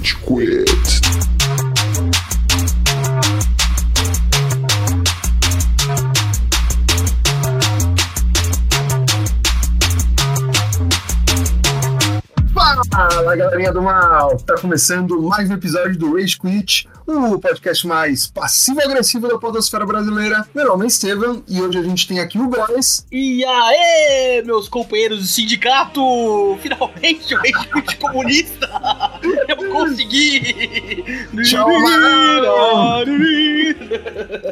Rage Quit. Fala galerinha do mal! Tá começando mais um episódio do Rage Quit, o podcast mais passivo-agressivo da podosfera brasileira. Meu nome é Estevam e hoje a gente tem aqui o Góis. E aê, meus companheiros do sindicato! Finalmente o Rage Quit comunista! Consegui! Tchau,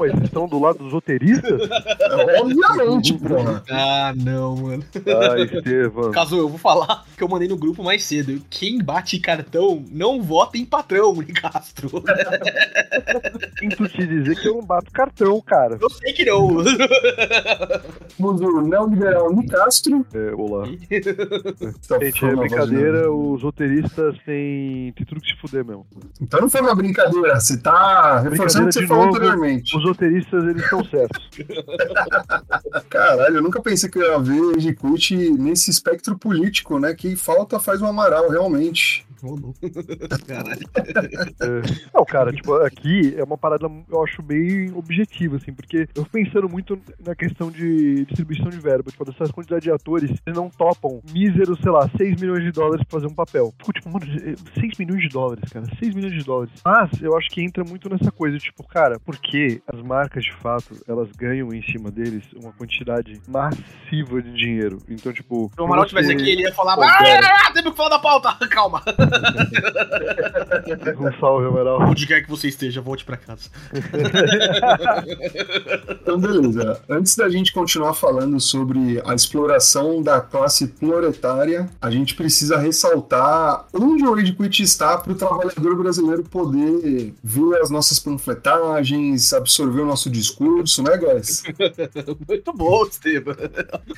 eles estão do lado dos roteiristas? Obviamente, porra. Ah, não, mano. Ah, Estevam. Caso eu vou falar que eu mandei no grupo mais cedo. Quem bate cartão não vota em patrão, Castro. Sinto te dizer que eu não bato cartão, cara. Eu sei que não. O neoliberal Nicastro. É, olá. Tá Gente, é brincadeira, vagina. os roteiristas têm tudo que se fuder mesmo. Então não foi uma brincadeira, você tá reforçando o que você falou novo. anteriormente. Os roteiristas, eles estão certos. Caralho, eu nunca pensei que eu ia ver Quit nesse espectro político, né? Que falta faz o Amaral, realmente. Caralho. É. Não, cara, tipo, aqui é uma parada, eu acho, bem objetiva, assim, porque eu fico pensando muito na questão de distribuição de verba. Tipo, dessas quantidades de atores, eles não topam míseros, sei lá, 6 milhões de dólares pra fazer um papel. Fico tipo, mano, 6 milhões de dólares, cara, 6 milhões de dólares. Mas eu acho que entra muito nessa coisa, tipo, cara, porque as marcas, de fato, elas ganham em cima deles uma quantidade massiva de dinheiro. Então, tipo. Se o Amaral tivesse aqui, ele ia falar. Ah, ah, temos que falar da pauta. Calma. Um salve, Amaral. Onde quer que você esteja, volte pra casa. Então, beleza. Antes da gente continuar falando sobre a exploração da classe proletária, a gente precisa ressaltar onde o Rage Quit está para o trabalhador brasileiro poder ver as nossas panfletagens, absorver o nosso discurso, né, guys? Muito bom, Esteban.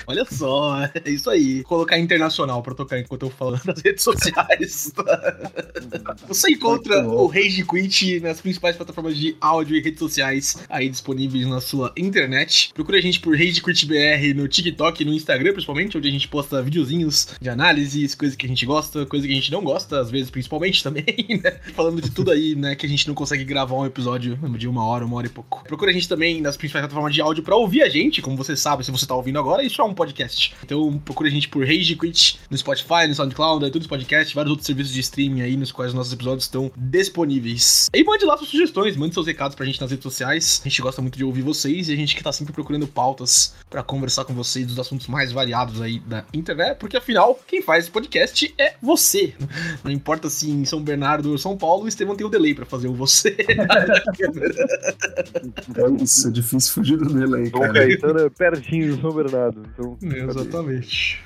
Olha só, é isso aí. Vou colocar internacional pra tocar enquanto eu falo nas redes sociais. Você encontra o Rage Quit nas principais plataformas de áudio e redes sociais aí disponíveis na sua internet. Procure a gente por Rage Quit BR no TikTok e no Instagram, principalmente, onde a gente posta videozinhos de análises, coisas que a gente gosta, coisas que a gente não gosta, às vezes principalmente também, né? Falando de tudo aí, né, que a gente não consegue gravar um episódio de uma hora, uma hora e pouco. Procure a gente também nas principais plataformas de áudio pra ouvir a gente, como você sabe, se você tá ouvindo agora, isso é um podcast. Então procure a gente por Rage Quit no Spotify, no SoundCloud, iTunes Podcast, vários outros serviços de streaming aí nos quais os nossos episódios estão disponíveis. E mande lá suas sugestões, mande seus recados pra gente nas redes sociais. A gente gosta muito de ouvir vocês e a gente que tá sempre procurando pautas pra conversar com vocês dos assuntos mais variados aí da internet, porque afinal, quem faz esse podcast é você. Não importa se em São Bernardo ou São Paulo, o Estevão tem o delay pra fazer o você. É isso, é difícil fugir do delay, Dom cara. Caetano é pertinho do São Bernardo. Então, Exatamente.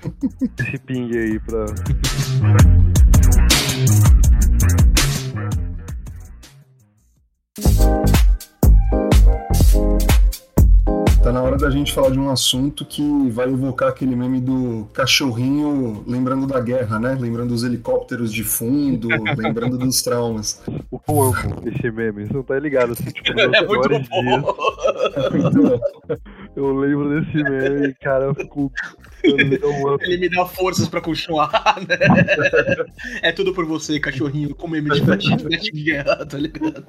esse ping aí pra. Tá na hora da gente falar de um assunto que vai evocar aquele meme do cachorrinho lembrando da guerra, né? Lembrando dos helicópteros de fundo, lembrando dos traumas. O amo esse meme, você não tá ligado, assim, tipo, É muito dias, bom. Então, eu lembro desse meme cara, eu fico. Me um. Ele me dá forças pra continuar, né? É tudo por você, cachorrinho, com meme de flashback de guerra, tá ligado?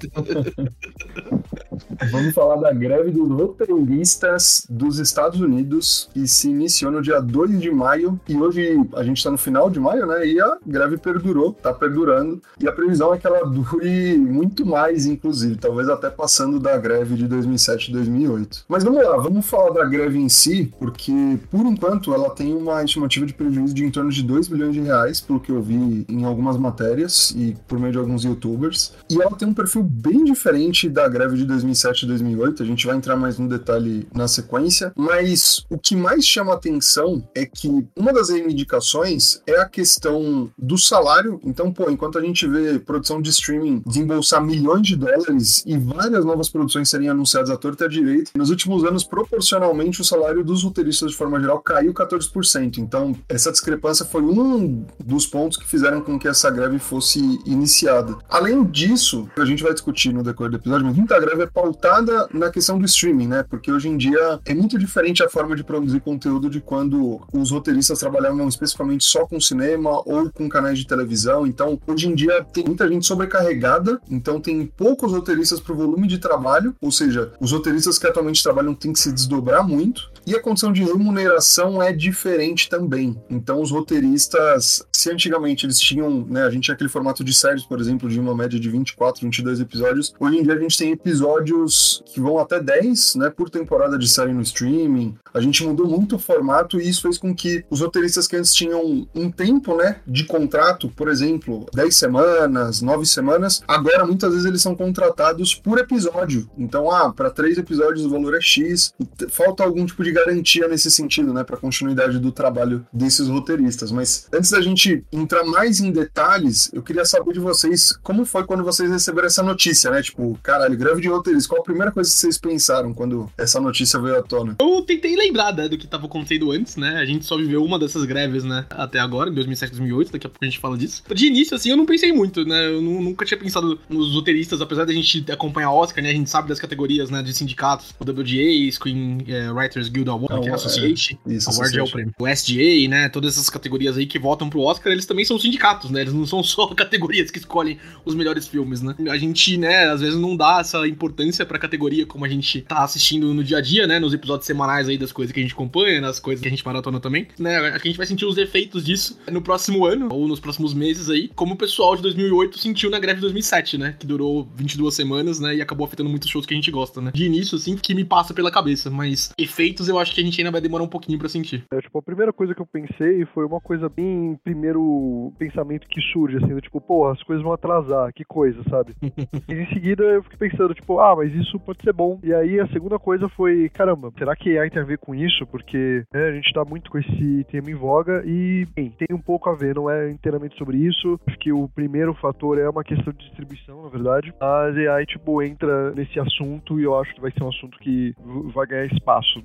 Vamos falar da greve dos roteiristas dos Estados Unidos, que se iniciou no dia 2 de maio, e hoje a gente tá no final de maio, né? E a greve perdurou, tá perdurando, e a previsão é que ela dure muito mais, inclusive, talvez até passando da greve de 2007 e 2008. Mas vamos lá, vamos falar da greve em si, porque por enquanto ela tem uma estimativa de prejuízo de em torno de 2 bilhões de reais, pelo que eu vi em algumas matérias e por meio de alguns youtubers. E ela tem um perfil bem diferente da greve de 2007 e 2008, a gente vai entrar mais no detalhe na sequência, mas o que mais chama atenção é que uma das reivindicações é a questão do salário. Então, pô, enquanto a gente vê produção de streaming desembolsar milhões de dólares e várias novas produções serem anunciadas à torta e à direita, nos últimos anos, proporcionalmente, o salário dos roteiristas de forma geral caiu 14%. Então, essa discrepância foi um dos pontos que fizeram com que essa greve fosse iniciada. Além disso, a gente vai discutir no decorrer do episódio, mas muita greve é pautada pautada na questão do streaming, né? Porque hoje em dia é muito diferente a forma de produzir conteúdo de quando os roteiristas trabalhavam especificamente só com cinema ou com canais de televisão. Então, hoje em dia tem muita gente sobrecarregada, então tem poucos roteiristas para o volume de trabalho, ou seja, os roteiristas que atualmente trabalham têm que se desdobrar muito. E a condição de remuneração é diferente também. Então, os roteiristas, se antigamente eles tinham, né, a gente tinha aquele formato de séries, por exemplo, de uma média de 24, 22 episódios, hoje em dia a gente tem episódios que vão até 10, né, por temporada de série no streaming. A gente mudou muito o formato e isso fez com que os roteiristas que antes tinham um tempo, né, de contrato, por exemplo, 10 semanas, 9 semanas, agora muitas vezes eles são contratados por episódio. Então, ah, para três episódios o valor é X. Falta algum tipo de garantia nesse sentido, né, para continuidade do trabalho desses roteiristas. Mas antes da gente entrar mais em detalhes, eu queria saber de vocês como foi quando vocês receberam essa notícia, né? Tipo, caralho, greve de roteiristas. Qual a primeira coisa que vocês pensaram quando essa notícia veio à tona? Eu tentei lembrar né, do que estava acontecendo antes, né? A gente só viveu uma dessas greves, né? Até agora, em 2007, 2008. Daqui a pouco a gente fala disso. De início, assim, eu não pensei muito, né? Eu nunca tinha pensado nos roteiristas, apesar da gente acompanhar Oscar, né? A gente sabe das categorias, né? De sindicatos. O WGA, Screen é, Writers Guild Award, é, Association. É, isso, Award é o prêmio. O SGA, né? Todas essas categorias aí que votam pro Oscar, eles também são sindicatos, né? Eles não são só categorias que escolhem os melhores filmes, né? A gente, né, às vezes não dá essa importância pra categoria como a gente tá assistindo no dia a dia, né? Nos episódios semanais aí das coisas que a gente acompanha, nas coisas que a gente maratona também, né? Acho que a gente vai sentir os efeitos disso no próximo ano, ou nos próximos meses aí, como o pessoal de 2008 sentiu na greve de 2007, né? Que durou 22 semanas, né? E acabou afetando muitos shows que a gente gosta, né? De início, assim, que me passa pela cabeça, mas efeitos eu acho que a gente ainda vai demorar um pouquinho pra sentir. É, tipo, a primeira coisa que eu pensei foi uma coisa bem primeiro pensamento que surge, assim, do tipo, pô, as coisas vão atrasar, que coisa, sabe? e em seguida eu fiquei pensando, tipo, ah, mas isso pode ser bom. E aí a segunda coisa foi, caramba, será que AI tem a ver com isso? Porque né, a gente tá muito com esse tema em voga e, bem, tem um pouco a ver, não é inteiramente sobre isso. Acho que o primeiro fator é uma questão de distribuição, na verdade. Mas AI, tipo, entra nesse assunto e eu acho que vai ser um assunto que vai ganhar espaço.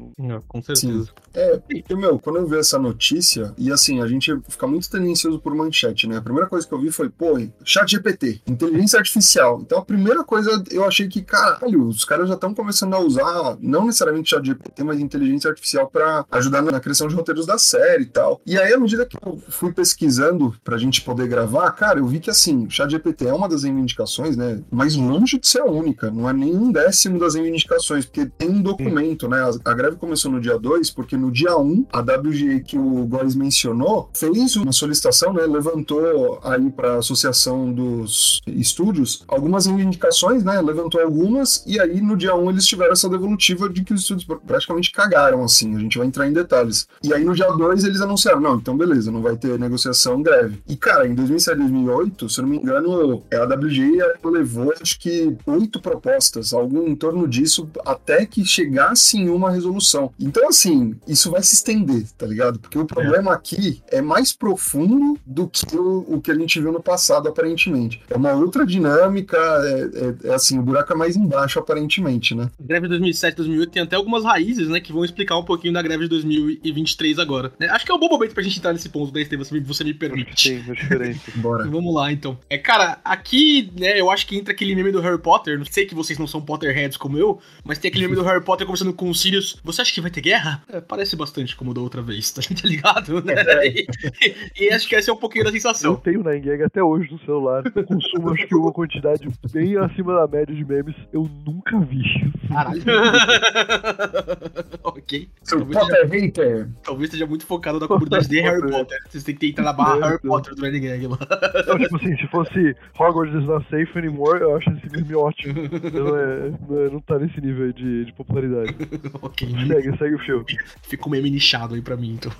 Com certeza. Sim. É, e, meu, quando eu vi essa notícia, e assim, a gente fica muito tendencioso por manchete, né? A primeira coisa que eu vi foi, pô, chat GPT, inteligência artificial. Então a primeira coisa eu achei que, caralho, os caras já estão começando a usar, não necessariamente chat GPT, mas inteligência artificial para ajudar na criação de roteiros da série e tal. E aí, à medida que eu fui pesquisando pra gente poder gravar, cara, eu vi que assim, o chat GPT é uma das reivindicações, né? Mas longe de ser a única, não é nem um décimo das reivindicações, porque tem um documento, né? A greve começou no dia 2, porque no dia 1, um, a WGA que o Góes mencionou fez uma solicitação, né? Levantou aí para a Associação dos Estúdios algumas reivindicações, né? Levantou algumas, e aí no dia 1 um, eles tiveram essa devolutiva de que os estúdios praticamente cagaram, assim. A gente vai entrar em detalhes. E aí no dia 2 eles anunciaram: não, então beleza, não vai ter negociação, greve. E cara, em 2007, 2008, se eu não me engano, a WGA levou acho que oito propostas, algo em torno disso, até que chegasse em uma resolução. Então, assim, isso vai se estender, tá ligado? Porque o problema é. aqui é mais profundo do que o, o, que a gente viu no passado, aparentemente. É uma outra dinâmica, é, é, é assim, o buraco é mais embaixo, aparentemente, né? A greve de 2007, 2008 tem até algumas raízes, né, que vão explicar um pouquinho da greve de 2023 agora. Né? Acho que é um bom momento pra gente entrar nesse ponto, né, Estevam, se você me permite. Sim, é diferente. Bora. Vamos lá, então. É, cara, aqui, né, eu acho que entra aquele meme do Harry Potter, não sei que vocês não são Potterheads como eu, mas tem aquele meme do Harry Potter conversando com o Sirius, você acha que vai ter guerra? É, parece bastante como da outra vez, tá, ligado? Né? É. E, e, acho que essa é um pouquinho da sensação. Eu tenho na Engag até hoje no celular. Eu consumo, acho que uma quantidade bem acima da média de memes. Eu nunca vi. Caralho. ok. Seu Potter hater. Talvez esteja muito focado na comunidade de Harry Potter. Vocês têm que entrar na barra Harry Potter do Gang lá. Não, tipo assim, se fosse Hogwarts is not safe anymore, eu acho esse meme ótimo. Não, é, não, é, não tá nesse nível de, de popularidade. ok. Segue, segue o filme. Fica um meme nichado aí pra mim, então.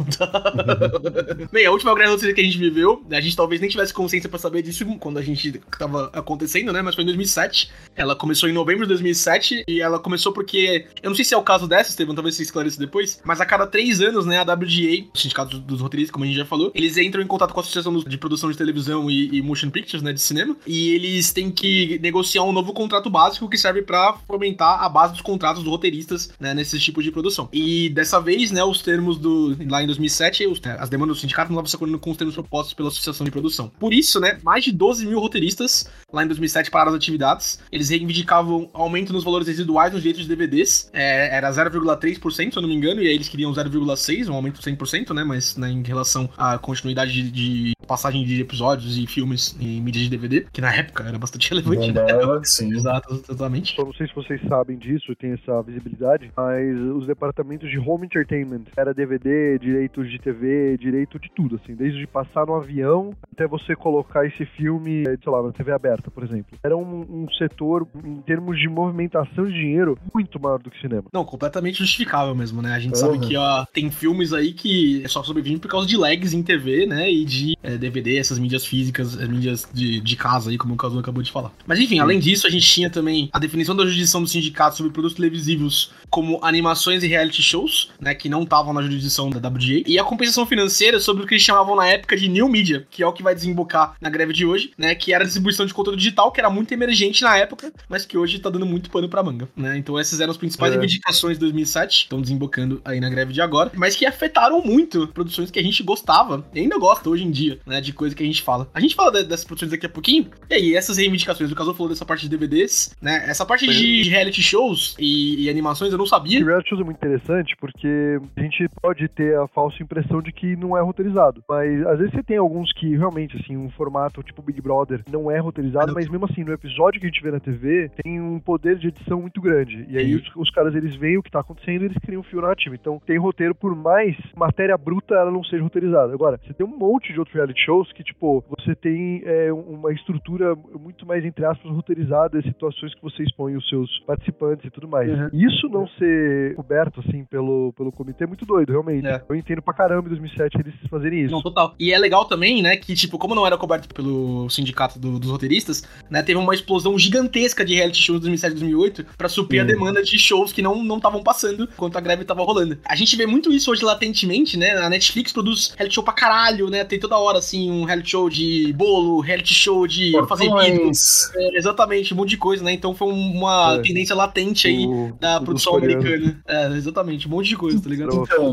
Bem, a última grande notícia que a gente viveu, a gente talvez nem tivesse consciência pra saber disso quando a gente tava acontecendo, né? Mas foi em 2007. Ela começou em novembro de 2007 e ela começou porque. Eu não sei se é o caso dessa, Estevam, talvez você esclareço depois, mas a cada três anos, né, a WGA, o Sindicato dos Roteiristas, como a gente já falou, eles entram em contato com a Associação de Produção de Televisão e, e Motion Pictures, né, de cinema, e eles têm que negociar um novo contrato básico que serve para fomentar a base dos contratos dos roteiristas, né, nesses tipos de produção. E dessa vez, né, os termos do lá em 2007, os, as demandas do sindicato não estavam se acordando com os termos propostos pela Associação de Produção. Por isso, né, mais de 12 mil roteiristas lá em 2007 pararam as atividades. Eles reivindicavam aumento nos valores residuais nos direitos de DVDs. É, era 0,3%, se eu não me engano, e aí eles queriam 0,6%, um aumento de 100%, né, mas né, em relação à continuidade de, de passagem de episódios e filmes em mídia de DVD, que na época era bastante relevante. Né? Sim. Exato, exatamente. Não sei se vocês sabem disso, tem essa visibilidade, mas os departamentos de home entertainment era DVD, direitos de TV, direito de tudo, assim, desde passar no avião até você colocar esse filme, sei lá, na TV aberta, por exemplo. Era um, um setor, em termos de movimentação de dinheiro, muito maior do que cinema. Não, completamente justificável mesmo, né? A gente uhum. sabe que ó, tem filmes aí que só sobrevivem por causa de lags em TV, né? E de é, DVD, essas mídias físicas, as mídias de, de casa aí, como o Caso acabou de falar. Mas enfim, além disso, a gente tinha também a definição da jurisdição do sindicato sobre produtos televisivos como animações e reality shows, né? Que não estavam na jurisdição da WGA. E a compensação financeira sobre o que eles chamavam na época de new media, que é o que vai desembocar na greve de hoje, né? Que era a distribuição de conteúdo digital, que era muito emergente na época, mas que hoje tá dando muito pano pra manga, né? Então essas eram as principais é. reivindicações de 2007, estão desembocando aí na greve de agora, mas que afetaram muito produções que a gente gostava, e ainda gosta hoje em dia, né? De coisa que a gente fala. A gente fala dessas produções daqui a pouquinho, e aí essas reivindicações, o caso falou dessa parte de DVDs, né? Essa parte de reality shows e, e animações eu não sabia. Reality shows é muito interessante porque a gente pode ter a falsa impressão de que não é roteirizado, mas às vezes você tem alguns que realmente, assim, um formato tipo Big Brother não é roteirizado, mas mesmo assim, no episódio que a gente vê na TV, tem um poder de edição muito grande. E aí os, os, caras, eles veem o que tá acontecendo e eles criam um fio narrativo. Então, tem roteiro, por mais matéria bruta ela não seja roteirizada. Agora, você tem um monte de outros reality shows que, tipo, você tem é, uma estrutura muito mais, entre aspas, roteirizada, situações que você expõe os seus participantes e tudo mais. Uhum. Isso não ser coberto, assim, pelo, pelo comitê é muito doido, realmente. É. Eu entendo pra caramba em 2007 eles fazerem isso. Não, total. E é legal também, né, que, tipo, como não era coberto pelo sindicato do, dos roteiristas, né, teve uma explosão gigantesca de reality shows em 2007 e 2008 pra suprir a demanda de shows que não estavam passando enquanto a greve tava rolando. A gente vê muito isso hoje latentemente, né, a Netflix produz reality show pra caralho, né, tem toda hora, assim, um reality show de bolo, reality show de fazer vídeo. É, exatamente, um monte de coisa, né, então foi uma é. tendência latente aí o, da produção americana. É, exatamente, um monte de coisa, tá ligado? Então,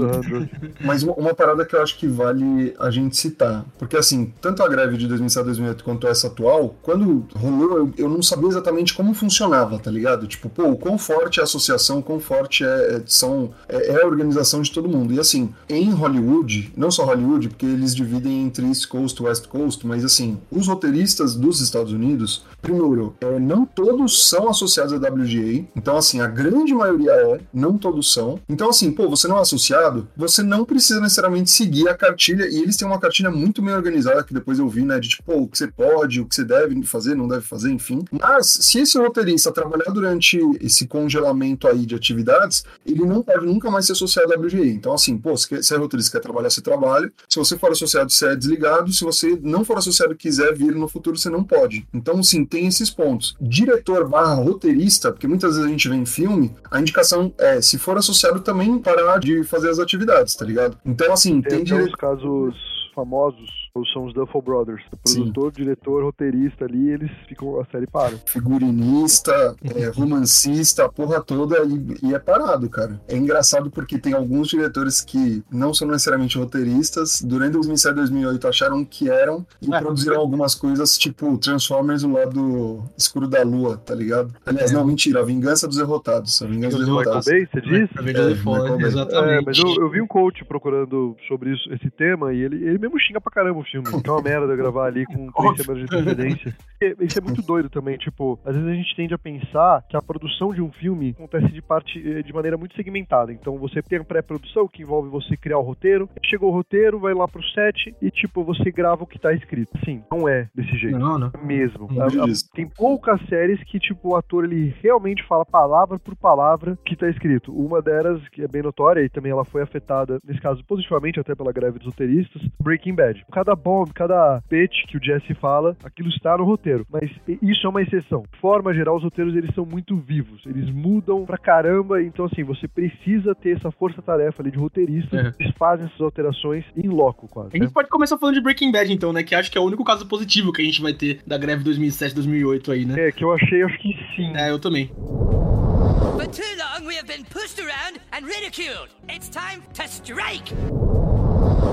mas uma parada que eu acho que vale a gente citar, porque assim, tanto a greve de 2007 2008 quanto essa atual, quando rolou, eu, eu, não sabia exatamente como funcionava, tá ligado? Tipo, pô, o quão forte é a associação, o quão forte é, é, são, é, é, a organização de todo mundo. E assim, em Hollywood, não só Hollywood, porque eles dividem entre East Coast e West Coast, mas assim, os roteiristas dos Estados Unidos, primeiro, é, não todos são associados à WGA, então assim, a grande maioria é, não todos Então assim, pô, você não é associado, você não precisa necessariamente seguir a cartilha, e eles têm uma cartilha muito bem organizada, que depois eu vi, né, de tipo, o que você pode, o que você deve fazer, não deve fazer, enfim. Mas se esse roteirista trabalhar durante esse congelamento aí de atividades, ele não deve nunca mais ser associado à WGA. Então, assim, pô, se é roteirista quer trabalhar, você trabalha. Se você for associado, você é desligado. Se você não for associado e quiser vir no futuro, você não pode. Então, sim, tem esses pontos. Diretor barra roteirista, porque muitas vezes a gente vê em filme, a indicação é, se for associado, também parar de fazer as atividades, tá ligado? Então, assim, tem, tem dire... casos famosos são os Duffel Brothers. O produtor, Sim. diretor, roteirista ali, eles ficam, a série para. Figurinista, é, romancista, a porra toda e, e, é parado, cara. É engraçado porque tem alguns diretores que não são necessariamente roteiristas, durante 2007 e 2008 acharam que eram e é. produziram algumas coisas tipo Transformers, o lado escuro da lua, tá ligado? Aliás, é. não, mentira, a Vingança dos Derrotados. A Vingança dos Derrotados. Michael Bay, você disse? É, é, exatamente. É, mas eu, eu, vi um coach procurando sobre isso, esse tema e ele, ele mesmo xinga pra caramba filme. É uma merda gravar ali com três semanas de antecedência. Isso é muito doido também, tipo, às vezes a gente tende a pensar que a produção de um filme acontece de parte eh, de maneira muito segmentada. Então você tem a pré-produção que envolve você criar o roteiro, chegou o roteiro, vai lá pro set e tipo, você grava o que tá escrito. Sim, não é desse jeito. Não, não. É mesmo. Não, a, a, tem poucas séries que, tipo, o ator ele realmente fala palavra por palavra que tá escrito. Uma delas, que é bem notória, e também ela foi afetada, nesse caso, positivamente até pela greve dos roteiristas, Breaking Bad. Cada bomb, cada pitch que o Jesse fala, aquilo está no roteiro. Mas isso é uma exceção. De forma geral, os roteiros eles são muito vivos. Eles mudam pra caramba. Então, assim, você precisa ter essa força-tarefa ali de roteirista. É. Eles fazem essas alterações em loco, quase. A gente pode começar falando de Breaking Bad, então, né? Que acho que é o único caso positivo que a gente vai ter da greve 2007-2008 aí, né? É, que eu achei, acho que sim. É, eu também. For too long, we have been pushed around and ridiculed. It's time to strike!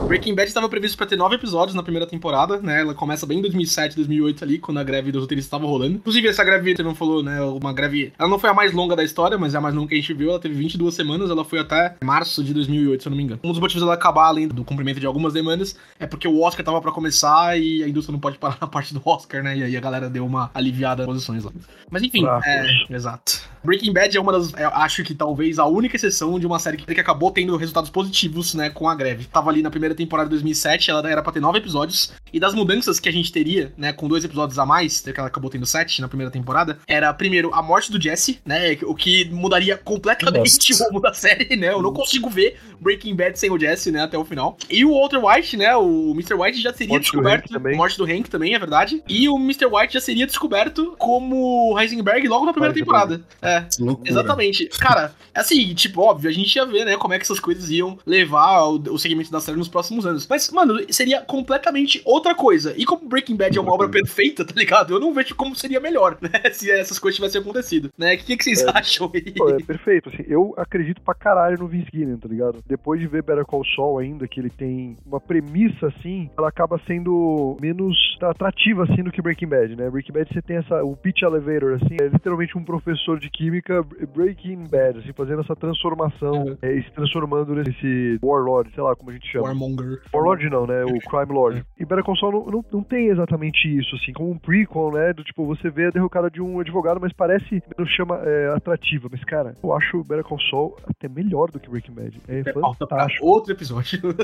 Breaking Bad estava previsto pra ter nove episódios na primeira temporada, né? Ela começa bem em 2007, 2008 ali, quando a greve dos roteiristas estava rolando. Inclusive, essa greve, você não falou, né? Uma greve... Ela não foi a mais longa da história, mas é a mais longa que a gente viu. Ela teve 22 semanas, ela foi até março de 2008, se eu não me engano. Um dos motivos dela acabar, além do cumprimento de algumas demandas, é porque o Oscar tava pra começar e a indústria não pode parar na parte do Oscar, né? E aí a galera deu uma aliviada nas posições lá. Mas enfim, Fracos. é... Exato. Breaking Bad é uma das... Acho que talvez a única exceção de uma série que que acabou tendo resultados positivos, né? Com a greve. Tava ali na primeira temporada de 2007, ela era pra ter nove episódios. E das mudanças que a gente teria, né, com dois episódios a mais, que ela acabou tendo sete na primeira temporada, era primeiro a morte do Jesse, né, o que mudaria completamente Nossa. o rumo da série, né, eu não consigo ver Breaking Bad sem o Jesse, né, até o final. E o Walter White, né, o Mr. White já seria Morte do descoberto, também. morte do Hank também, é verdade, e o Mr. White já seria descoberto como Heisenberg logo na primeira temporada. É, loucura. Exatamente. Cara, assim, tipo, óbvio, a gente ia ver, né, como é que essas coisas iam levar o, o segmento da série nos próximos anos. Mas, mano, seria completamente outra coisa. E como Breaking Bad é uma obra perfeita, tá ligado? Eu não vejo como seria melhor, né, se essas coisas tivessem acontecido, né? O que, que vocês É. acham aí? Pô, é perfeito, assim, eu acredito pra caralho no Vince Gilligan, tá ligado? Depois de ver Better Call Saul ainda, que ele tem uma premissa, assim, ela acaba sendo menos atrativa, assim, do que Breaking Bad, né? Breaking Bad você tem essa, o pitch elevator, assim, é literalmente um professor de química Breaking Bad, assim, fazendo essa transformação, Uhum. é, e se transformando nesse Warlord, sei lá como a gente chama. Warmonger. Warlord não, né? O Crime Lord. E Better Call Saul não, não, não tem exatamente isso, assim, como um prequel, né? Do tipo, você vê a derrocada de um advogado, mas parece menos chama é, atrativa. Mas, cara, eu acho Better Call Saul até melhor do que Breaking Bad. É pra fantástico. outro episódio.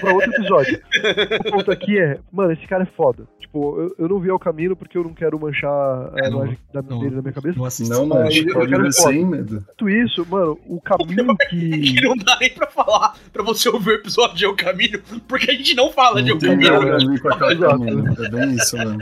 Pra outro episódio. o ponto aqui é, mano, esse cara é foda. Tipo, eu, eu não vi ao caminho porque eu não quero manchar É, a não- imagem da, não- dele na minha cabeça. Não assisto. Não, mano, eu pode quero sem medo. Dito isso, mano, o caminho que. Que não dá nem pra falar pra você ouvir o episódio de El Caminho, porque a gente não fala de El Não tem Caminho. nada a ver com Exato. caminho. É bem isso, mano.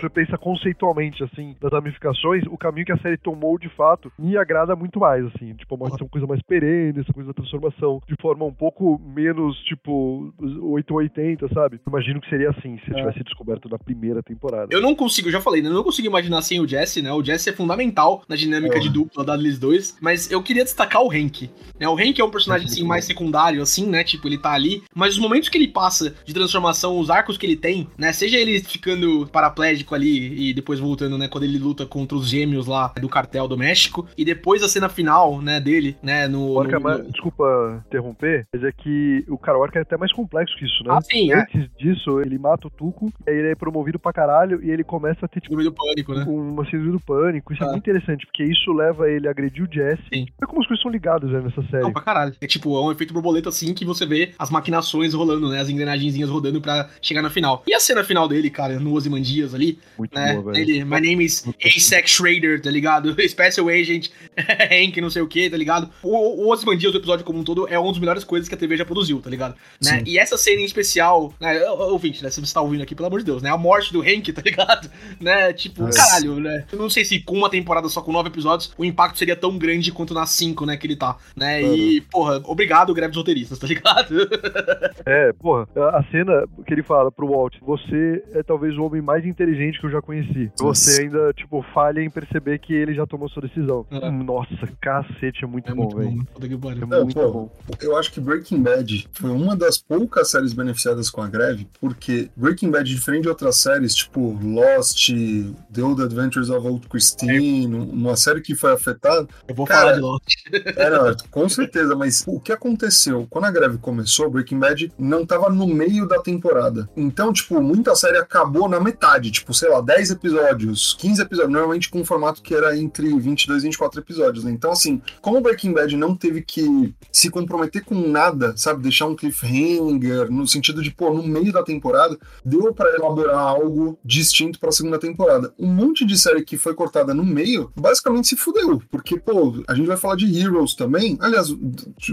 você pensa conceitualmente, assim, das ramificações, o caminho que a série tomou, de fato, me agrada muito mais, assim. Tipo, uma uma coisa mais perene, essa coisa da transformação, de forma um pouco menos, tipo, 880, sabe? Imagino que seria assim, se tivesse descoberto na primeira temporada. Eu não consigo, eu já falei, né? Eu não consigo imaginar sem o Jesse, né? O Jesse é fundamental na dinâmica É. de dupla da Liz 2, mas eu queria destacar o Hank. Né? O Hank é um personagem, assim, mais secundário, assim, né? Tipo, ele tá ali, mas os momentos que ele passa de transformação, os arcos que ele tem, né? Seja ele ficando paraplégico ali e depois voltando, né? Quando ele luta contra os gêmeos lá do cartel do México, e depois a cena final, né? Dele, né? No. O arco é no- mais- Desculpa interromper, mas é que o cara, o arco é até mais complexo que isso, né? Ah, sim, é. Antes disso, ele mata o Tuco, aí ele é promovido pra caralho e ele começa a ter, tipo, No meio do pânico, né? uma síndrome do pânico. Isso é Ah. muito interessante, porque isso leva ele a agredir o Jesse. Sim. É como as coisas são ligadas né, nessa série. Não, pra caralho. É tipo, é um efeito borboleta assim que você vê as maquinações rolando, né? As engrenagenzinhas rodando pra chegar na final. E a cena final dele, cara, no Ozymandias ali, Muito né? boa, velho. Ele, my name is Asex Schrader, tá ligado? Special Agent Hank, não sei o que, tá ligado? O, o Ozymandias, o episódio como um todo, é uma das melhores coisas que a TV já produziu, tá ligado? Né? E essa cena em especial, né? Ouvinte, né? Se você tá ouvindo aqui, pelo amor de Deus, né? A morte do Hank, tá ligado? Né? Tipo, Nossa. caralho, né? Eu não sei se com uma temporada só com nove episódios, o impacto seria tão grande quanto nas cinco, né? Que ele tá, né? E, porra, obrigado, greve dos roteiristas, tá ligado? É, porra, a cena que ele fala pro Walt, você é talvez o homem mais inteligente que eu já conheci. Você ainda, tipo, falha em perceber que ele já tomou sua decisão. É. Nossa, cacete, é muito É bom, velho. É Não, muito pô, bom. Eu acho que Breaking Bad foi uma das poucas séries beneficiadas com a greve, porque Breaking Bad, diferente de outras séries, tipo Lost, The Old Adventures of Old Christine, uma série que foi afetada, Eu vou Cara, falar de Lost. Era, com certeza, mas o que aconteceu? Quando a greve começou, Breaking Bad não tava no meio da temporada. Então, tipo, muita série acabou na metade. tipo, sei lá, 10 episódios, 15 episódios, normalmente com um formato que era entre 22 e 24 episódios, né? Então, assim, como Breaking Bad não teve que se comprometer com nada, sabe? Deixar um cliffhanger, no sentido de, pô, no meio da temporada, deu para elaborar algo distinto pra segunda temporada. Um monte de série que foi cortada no meio, basicamente se fudeu, porque, pô, a gente vai falar de Heroes também. Aliás,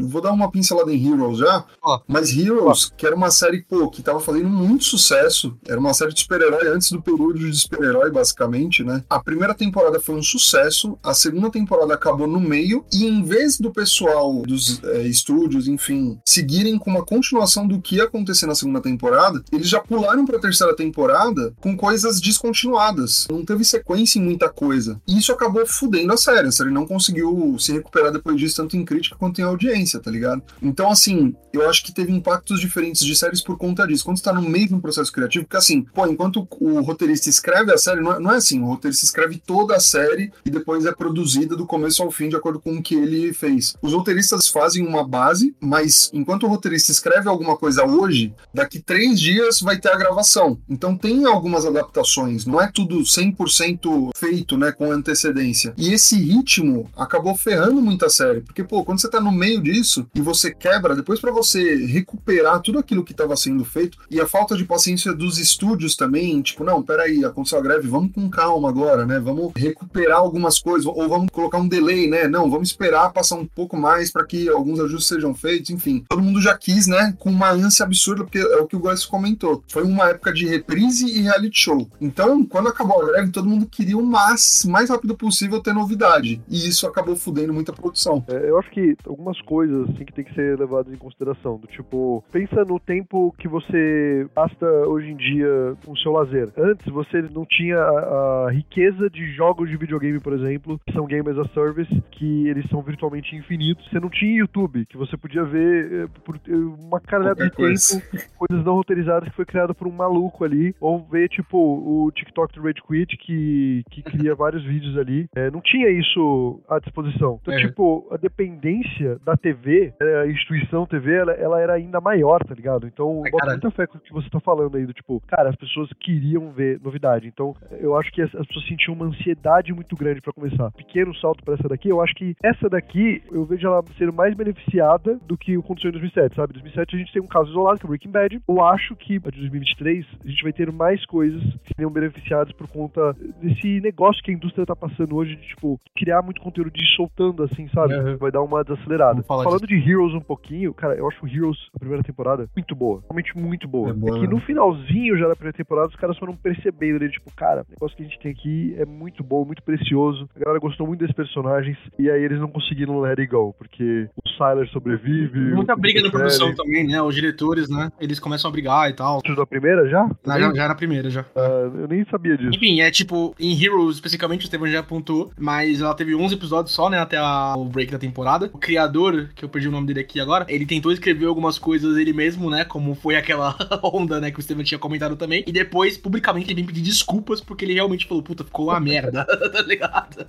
vou dar uma pincelada em Heroes já, Mas Heroes, que era uma série, pô, que tava fazendo muito sucesso, era uma série de super-herói antes do período de super-herói, basicamente, né? A primeira temporada foi um sucesso, a segunda temporada acabou no meio, e em vez do pessoal dos é, estúdios, enfim, seguirem com uma continuação do que ia acontecer na segunda temporada, eles já pularam pra terceira temporada com coisas descontinuadas. Não teve sequência em muita coisa. E isso acabou fudendo a série. A série não conseguiu se recuperar depois disso, tanto em crítica quanto em audiência, tá ligado? Então, assim, eu acho que teve impactos diferentes de séries por conta disso. Quando você tá no meio um processo criativo, porque assim, pô, enquanto o roteirista escreve a série, não é, não é assim, o roteirista escreve toda a série e depois é produzida do começo ao fim de acordo com o que ele fez. Os roteiristas fazem uma base, mas enquanto o roteirista escreve alguma coisa hoje, daqui três dias vai ter a gravação. Então tem algumas adaptações, não é tudo 100% feito, né, com antecedência. E esse ritmo acabou ferrando muita série, porque, pô, quando você tá no meio disso e você quebra, depois para você recuperar tudo aquilo que estava sendo feito e a falta de paciência dos estúdios também, tipo, não, peraí, aconteceu a greve, vamos com calma agora, né, vamos recuperar algumas coisas, ou vamos colocar um delay, né, não, vamos esperar passar um pouco mais para que alguns ajustes sejam feitos, enfim. Todo mundo já quis, né, com uma ânsia absurda, porque é o que o Góis comentou. Foi uma época de reprise e reality show. Então, quando acabou a greve, todo mundo queria o mais, mais rápido possível ter novidade. E isso acabou fudendo muita produção. É, eu acho que algumas coisas assim que tem que ser levadas em consideração. Do tipo, pensa no tempo que você gasta hoje em dia com o seu lazer. Antes você não tinha a, a riqueza de jogos de videogame, por exemplo, que são Game as a Service, que eles são virtualmente infinitos. Você não tinha YouTube, que você podia ver eh, por eh, uma caralhada de coisa. tempo coisas não roteirizadas que foi criado por um maluco ali, ou ver, tipo, o TikTok do Rage Quit, que, que cria vários vídeos ali. É, não tinha isso à disposição. Então, É. tipo, a dependência da TV, é, a instituição TV, ela, ela era ainda maior, tá ligado? Então, Ai, bota muita fé com o que você tá falando aí, do tipo, cara, as pessoas queriam ver novidade. Então, eu acho que as, as pessoas sentiam uma ansiedade muito grande pra começar. Pequeno salto pra essa daqui, eu acho que essa daqui, eu vejo ela sendo mais beneficiada do que o aconteceu em 2007, sabe? Em 2007 a gente tem um caso isolado, que é o Breaking Bad. Eu acho que a de 2023 a gente vai ter mais coisas que seriam beneficiadas por conta desse negócio que a indústria tá passando hoje de, tipo, criar muito conteúdo de soltando, assim, sabe? Uhum. Vai dar uma desacelerada. Falando de Heroes um pouquinho, cara, eu acho Heroes, a primeira temporada, muito boa. Realmente muito boa. É boa, que né? no finalzinho já da primeira temporada, os caras foram percebendo, né? Tipo, cara, o negócio que a gente tem aqui é muito bom, muito precioso. A galera gostou muito desses personagens. E aí eles não conseguiram let it go, porque o Siler sobrevive. Muita briga na produção também, né? Os diretores, né? Eles começam a brigar e tal. Tudo da primeira já? Na- Já, já era a primeira, já. Ah, eu nem sabia disso. Enfim, é tipo, em Heroes, especificamente, o Estevam já apontou, mas ela teve 11 episódios só, né, até a- o break da temporada. O criador, que eu perdi o nome dele aqui agora, ele tentou escrever algumas coisas ele mesmo, né, como foi aquela onda, né, que o Estevam tinha comentado também, e depois, publicamente, ele veio pedir desculpas, porque ele realmente falou, puta, ficou uma merda, tá ligado?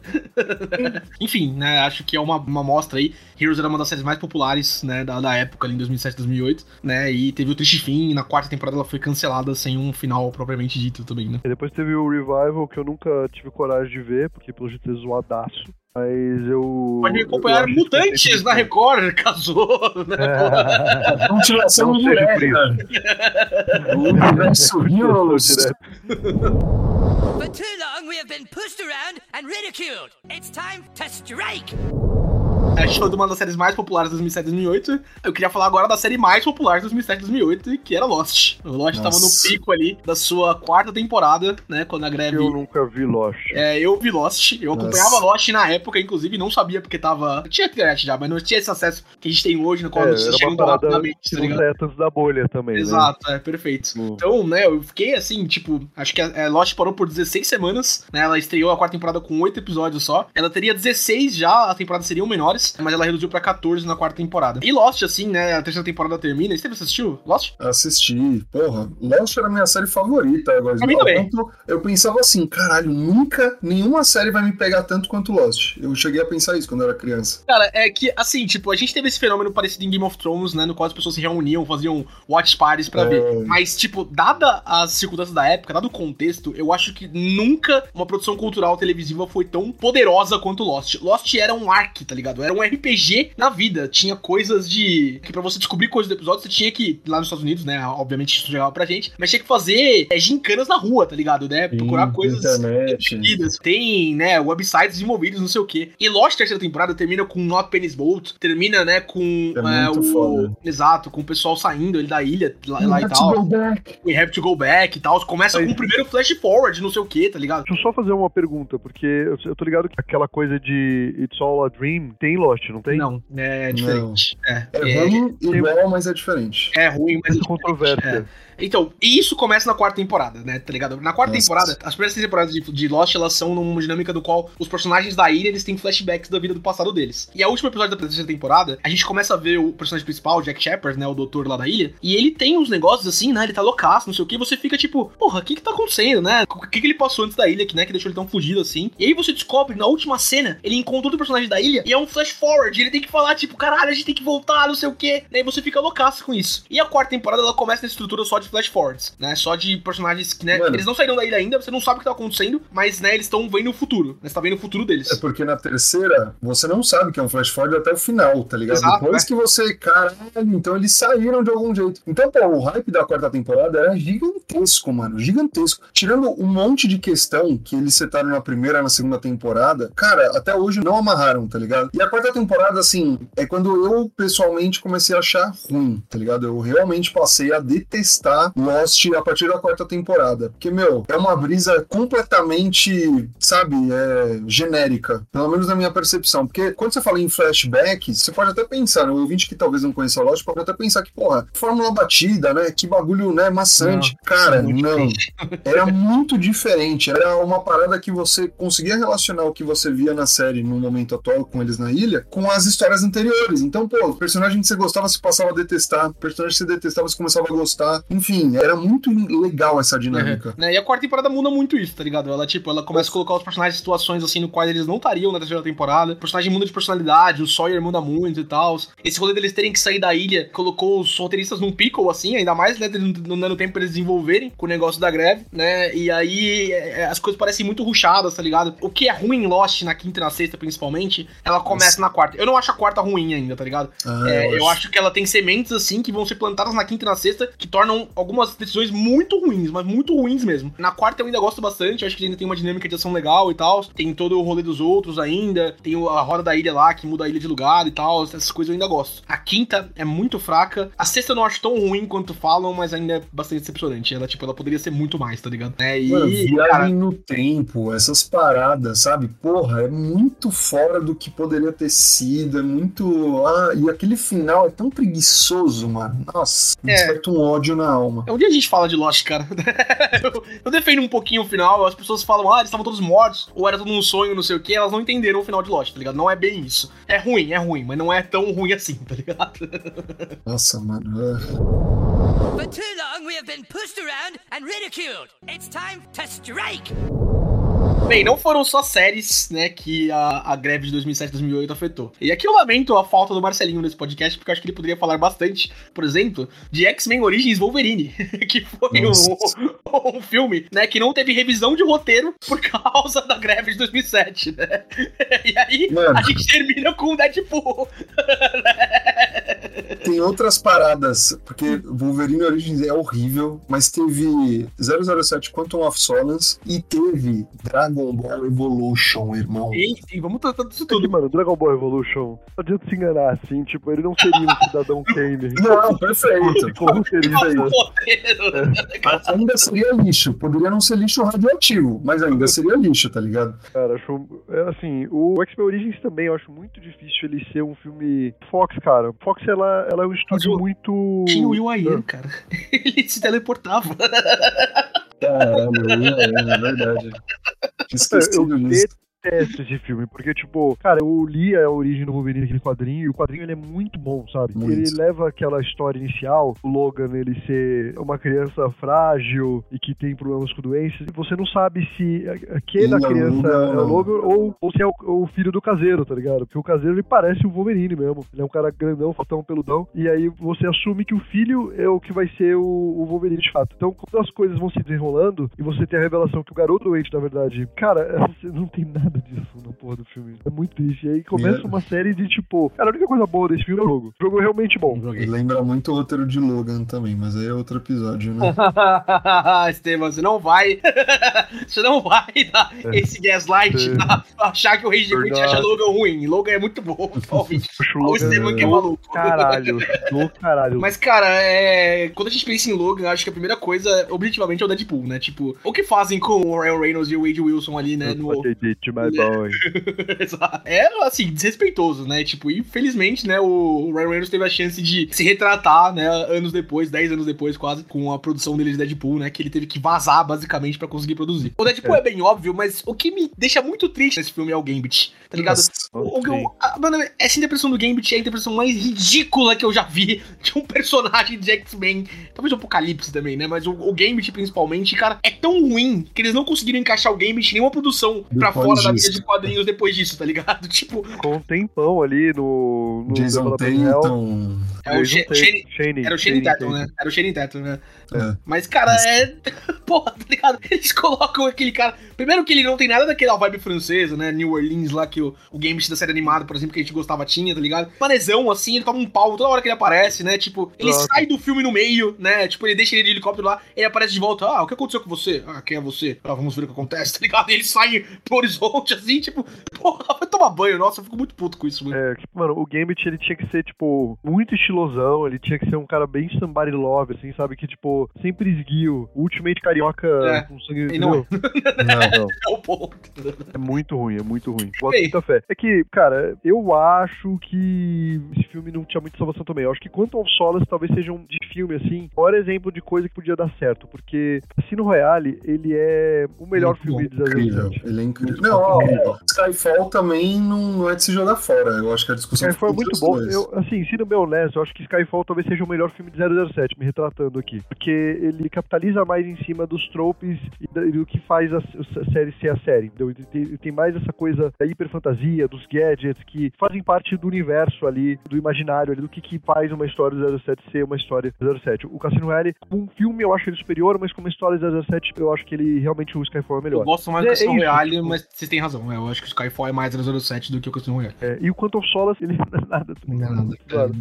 Enfim, né, acho que é uma, uma mostra aí. Heroes era uma das séries mais populares, né, da, da época, ali em 2007, 2008, né, e teve o triste fim, e na quarta temporada ela foi cancelada sem um final propriamente dito também, né. E depois teve o Revival, que eu nunca tive coragem de ver, porque pelo jeito é zoadaço. Mas eu. Pode eu acompanhar acho Mutantes na Record, casou, né? É. Continuação direta. O universo Heroes. For too long, we have been pushed around and ridiculed. It's time to strike! A gente falou de uma das séries mais populares de 2007 e 2008. Eu queria falar agora da série mais popular de 2007 e 2008, que era Lost. O Lost Nossa. tava no pico ali da sua quarta temporada, né? Quando a greve. Eu nunca vi Lost. É, eu vi Lost, eu Nossa. acompanhava Lost na época, inclusive, não sabia porque tava. Tinha internet já, mas não tinha esse acesso que a gente tem hoje, no qual É, uma parada rapidamente, tá ligado? da bolha também, né? Exato, é perfeito. Hum. Então, né, eu fiquei assim, tipo, acho que a, a Lost parou por 16 semanas, né? Ela estreou a quarta temporada com 8 episódios só. Ela teria 16 já, a temporada seriam menores, horas, mas ela reduziu pra 14 na quarta temporada. E Lost, assim, né? A terceira temporada termina. Você assistiu Lost? Assisti. Porra, Lost era a minha série favorita. Agora, Pra mim também. ponto, eu pensava assim, caralho, nunca nenhuma série vai me pegar tanto quanto Lost. Eu cheguei a pensar isso quando eu era criança. Cara, é que, assim, tipo, a gente teve esse fenômeno parecido em Game of Thrones, né? No qual as pessoas se reuniam, faziam watch parties pra É. ver. Mas, tipo, dada as circunstâncias da época, dado o contexto, eu acho que nunca uma produção cultural televisiva foi tão poderosa quanto Lost. Lost era um arc, tá ligado? Era um RPG na vida. Tinha coisas de. que pra você descobrir coisas do episódio, você tinha que. Lá nos Estados Unidos, né? Obviamente isso chegava pra gente. Mas tinha que fazer é, gincanas na rua, tá ligado? Né? Procurar Sim, coisas internet. Tem, né, websites desenvolvidos, não sei o quê. E Lost, terceira temporada, termina com Not Penny's Boat, termina, né, com É é, muito o... foda. Exato, com o pessoal saindo ali da ilha lá, lá e tal. go back. We have to go back e tal. Começa Aí- com o primeiro flash forward, não sei o quê, tá ligado? Deixa eu só fazer uma pergunta, porque eu, eu tô ligado que aquela coisa de It's All a Dream tem Lost, não tem? Não, é diferente. É, É, é, ruim igual, mas é diferente. é ruim, mas Essa controvérsia. Então, e isso começa na quarta temporada, né? Tá ligado? Na quarta Nossa. temporada, as primeiras temporadas de, de Lost, elas são numa dinâmica do qual os personagens da ilha, eles têm flashbacks da vida do passado deles. E a última episódio da terceira temporada, a gente começa a ver o personagem principal, Jack Shepard, né? O doutor lá da ilha. E ele tem uns negócios assim, né? Ele tá loucaço, não sei o que. Você fica tipo, porra, o que que tá acontecendo, né? O que que ele passou antes da ilha, que, né? Que deixou ele tão fugido assim. E aí você descobre, na última cena, ele encontra outro personagem da ilha e é um flash forward. Ele tem que falar, tipo, caralho, a gente tem que voltar, não sei o que. E aí você fica loucaço com isso. E a quarta temporada, ela começa nessa estrutura só de flash forwards, né? Só de personagens que, né? Mano. Eles não saíram da ilha ainda, você não sabe o que tá acontecendo, mas, né, eles estão vendo o futuro. Né? Você tá vendo o futuro deles. É porque na terceira, você não sabe que é um flash forward até o final, tá ligado? Exato, Depois é. que você, caralho, então eles saíram de algum jeito. Então, pô, o hype da quarta temporada era gigantesco, mano, gigantesco. Tirando um monte de questão que eles setaram na primeira e na segunda temporada, cara, até hoje não amarraram, tá ligado? E a quarta temporada, assim, é quando eu pessoalmente comecei a achar ruim, tá ligado? Eu realmente passei a detestar Lost a partir da quarta temporada. Porque, meu, é uma brisa completamente, sabe, é, genérica. Pelo menos na minha percepção. Porque quando você fala em flashback, você pode até pensar, né? O ouvinte que talvez não conheça Lost pode até pensar que, porra, fórmula batida, né? Que bagulho, né? Maçante. Cara, muito não. Era muito diferente. Era uma parada que você conseguia relacionar o que você via na série no momento atual com eles na ilha com as histórias anteriores. Então, pô, o personagem que você gostava se passava a detestar, o personagem que você detestava você começava a gostar. Enfim, era muito legal essa dinâmica. Né? E a quarta temporada muda muito isso, tá ligado? Ela, tipo, ela começa a colocar os personagens em situações assim no quais eles não estariam na terceira temporada. O personagem muda de personalidade, o Sawyer muda muito e tal. Esse rolê deles terem que sair da ilha colocou os roteiristas num pickle, assim, ainda mais, né? Não dando tempo pra eles desenvolverem com o negócio da greve, né? E aí é, as coisas parecem muito ruchadas, tá ligado? O que é ruim em Lost, na quinta e na sexta, principalmente, ela começa na quarta. Eu não acho a quarta ruim ainda, tá ligado? Ah, É, eu acho que ela tem sementes assim que vão ser plantadas na quinta e na sexta que tornam algumas decisões muito ruins, mas muito ruins mesmo. Na quarta eu ainda gosto bastante, acho que ainda tem uma dinâmica de ação legal e tal. Tem todo o rolê dos outros ainda, tem a roda da ilha lá que muda a ilha de lugar e tal. Essas coisas eu ainda gosto. A quinta é muito fraca. A sexta eu não acho tão ruim quanto falam, mas ainda é bastante decepcionante. Ela, tipo, ela poderia ser muito mais, tá ligado? É, e, Mano, viagem cara, no tempo, essas paradas, sabe? Porra, é muito fora do que poderia ter sido, é muito. Ah, e aquele final é tão preguiçoso, mano. Nossa, É. desperta um ódio na alma. Um dia a gente fala de Lost, cara. eu, eu defendo um pouquinho o final, as pessoas falam, ah, eles estavam todos mortos, ou era tudo um sonho, não sei o que, elas não entenderam o final de Lost, tá ligado? Não é bem isso. É ruim, é ruim, mas não é tão ruim assim, tá ligado? Nossa, mano. For too long, we have been pushed around and ridiculed. It's time to strike! Bem, não foram só séries, né, que a, a greve de 2007 e 2008 afetou. E aqui eu lamento a falta do Marcelinho nesse podcast, porque eu acho que ele poderia falar bastante, por exemplo, de X-Men Origins Wolverine, que foi um, um filme, né, que não teve revisão de roteiro por causa da greve de 2007, né? E aí, Mano. a gente termina com o Deadpool. Tem outras paradas, porque Wolverine Origins é horrível, mas teve 007 Quantum of Solace e teve Dragon Ball Evolution, irmão. E, e vamos tratar disso Tudo, mano, Dragon Ball Evolution, não adianta se enganar assim, tipo, ele não seria um cidadão Kane. Não, perfeito. Como roteirista. Roteiro. Ainda seria lixo. Poderia não ser lixo radioativo, mas ainda seria lixo, tá ligado? Cara, acho. É assim, o X-Men Origins também eu acho muito difícil ele ser um filme Fox, cara. Fox, ela, ela é um estúdio o- muito. Tinha o Will Ayan, cara. Ele se teleportava. Caralho, é, é verdade. Tinha É, eu disso. Detesto esse filme, porque, tipo, cara, eu li a origem do Wolverine naquele quadrinho, e o quadrinho ele é muito bom, sabe? Muito. Ele leva aquela história inicial, o Logan ele ser uma criança frágil e que tem problemas com doenças, e você não sabe se aquela Sim, é o criança Logan, é o Logan ou, ou se é o, o filho do caseiro, tá ligado? Porque o caseiro ele parece o Wolverine mesmo. Ele é um cara grandão, fatão, peludão, e aí você assume que o filho é o que vai ser o, o Wolverine de fato. Então, quando as coisas vão se desenrolando e você tem a revelação que o garoto doente, na verdade, cara, você não tem nada disso na porra do filme. É muito triste. E aí começa uma série de tipo, cara, a única coisa boa desse filme é o jogo. O jogo é realmente bom. Joguei. Lembra muito o roteiro de Logan também, mas aí é outro episódio, né? Estevam, você não vai. você não vai dar esse gaslight É. na- achar que o Rage Quit acha Logan ruim. Logan é muito bom. O Estevam que é maluco. Caralho, do caralho. Mas, cara, é... quando a gente pensa em Logan, acho que a primeira coisa, objetivamente, é o Deadpool, né? Tipo, o que fazem com o Ryan Reynolds e o Wade Wilson ali, né? No... My boy. Exato. é, assim, desrespeitoso, né? Tipo, infelizmente, né, o Ryan Reynolds teve a chance de se retratar, né, anos depois, 10 anos depois, quase, com a produção dele de Deadpool, né, que ele teve que vazar, basicamente, pra conseguir produzir. O Deadpool é. bem óbvio, mas o que me deixa muito triste nesse filme é o Gambit, tá ligado? Nossa. O, Sim. o, a, mano, essa interpretação do Gambit é a interpretação mais ridícula que eu já vi de um personagem de X-Men. Talvez o Apocalipse também, né? Mas o, o Gambit, principalmente, cara, é tão ruim que eles não conseguiram encaixar o Gambit em nenhuma produção pra Depois fora da mídia de quadrinhos depois disso, tá ligado? Tipo, Ficou um tempão ali no. no Jason. Tatum. é o Sha- Shane- era o Shane Tatum, né? Era o Shane Tatum, né? É. Mas, cara, é. Porra, tá ligado? Eles colocam aquele cara. Primeiro que ele não tem nada daquela vibe francesa, né? New Orleans lá, que o, o Gambit da série animada, por exemplo, que a gente gostava tinha, tá ligado? Manezão, assim, ele toma um pau toda hora que ele aparece, né? Tipo, ele Exato. sai do filme no meio, né? Tipo, ele deixa ele de helicóptero lá, ele aparece de volta. Ah, o que aconteceu com você? Ah, quem é você? Ah, vamos ver o que acontece, tá ligado? E ele sai pro horizonte, assim, tipo, porra, vai tomar banho. Nossa, eu fico muito puto com isso, mano. É, tipo, mano, o Gambit ele tinha que ser, tipo, muito estilosão, ele tinha que ser um cara bem somebody love, assim, sabe? Que, tipo, sempre esguio, ultimate carioca É, com sangue. e não é. Não, não. É o ponto. É muito ruim, é muito ruim. Bem. muita fé. É que, cara, eu acho que esse filme não tinha muita salvação também. Eu acho que Quantum of Solace talvez seja um de filme, assim, o maior exemplo de coisa que podia dar certo. Porque Cassino Royale, ele é o melhor Muito filme de Incrível. 007. Ele é incrível. Não, Skyfall também não, não é de se jogar fora. Eu acho que a discussão Skyfall é muito bom. dois. Eu, assim, sendo bem honesto, eu acho que Skyfall talvez seja o melhor filme de 007, me retratando aqui. Porque ele capitaliza mais em cima dos tropes e do que faz a, a série ser a série. Entendeu? Ele tem, tem mais essa coisa da hiperfantasia, dos gadgets, que fazem parte do universo ali, do imaginário ali, do que, que faz uma história do 07 ser uma história do 07. O Cassino Royale, como um filme, eu acho ele superior, mas como história do 07, eu acho que ele realmente o Skyfall é melhor. Eu gosto mais do É- Casino é Royale, mas vocês têm razão. né? Eu acho que o Skyfall é mais 007 do que o Casino Royale. É, e o Quantum Solace, ele não é nada. Não é nada.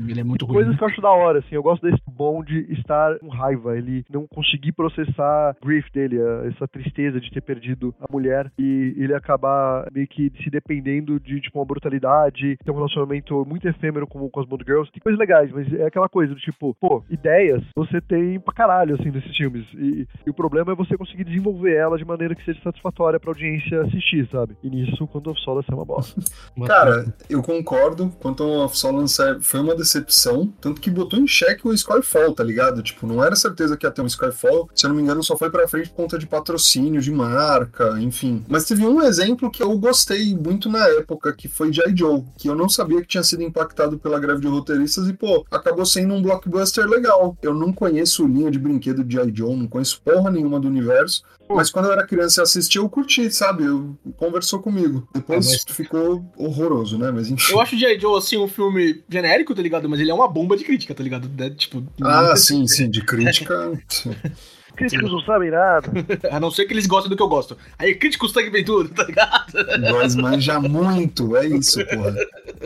Ele é muito ruim. Coisas que eu acho da hora, assim. Eu gosto desse bom de estar com raiva. Ele não conseguir processar o grief dele, essa tristeza de ter perdido a mulher e ele acabar meio que se dependendo de, tipo, uma brutalidade, ter um relacionamento muito efêmero com, com as Bond Girls. Tem coisas legais, mas é aquela coisa do tipo, pô, ideias você tem pra caralho, assim, desses filmes. E, e o problema é você conseguir desenvolver ela de maneira que seja satisfatória pra audiência assistir, sabe? E nisso, quando of Solace é uma bosta. Cara, eu concordo. Quantum of Solace foi uma decepção, tanto que botou em xeque o Skyfall, tá ligado? Tipo, não era certeza que ia ter um Skyfall. Se eu não me engano, só foi pra frente por conta de patrocínio, de marca, enfim. Mas teve um exemplo que eu gostei muito na época, que foi G.I. Joe, que eu não sabia que tinha sido impactado pela greve de roteiristas e, pô, acabou sendo um blockbuster legal. Eu não conheço linha de brinquedo de G.I. Joe, não conheço porra nenhuma do universo. Mas quando eu era criança e assisti, eu curti, sabe? Eu, conversou comigo. Depois É, mas- ficou horroroso, né? Mas enfim. Eu acho o G.I. Joe, assim, um filme genérico, tá ligado? Mas ele é uma bomba de crítica, tá ligado? É, tipo, Ah, sim, sim, de crítica. Críticos não sabem nada. a não ser que eles gostem do que eu gosto. Aí críticos sangue vem tudo, tá ligado? Nós manja muito, é isso, porra.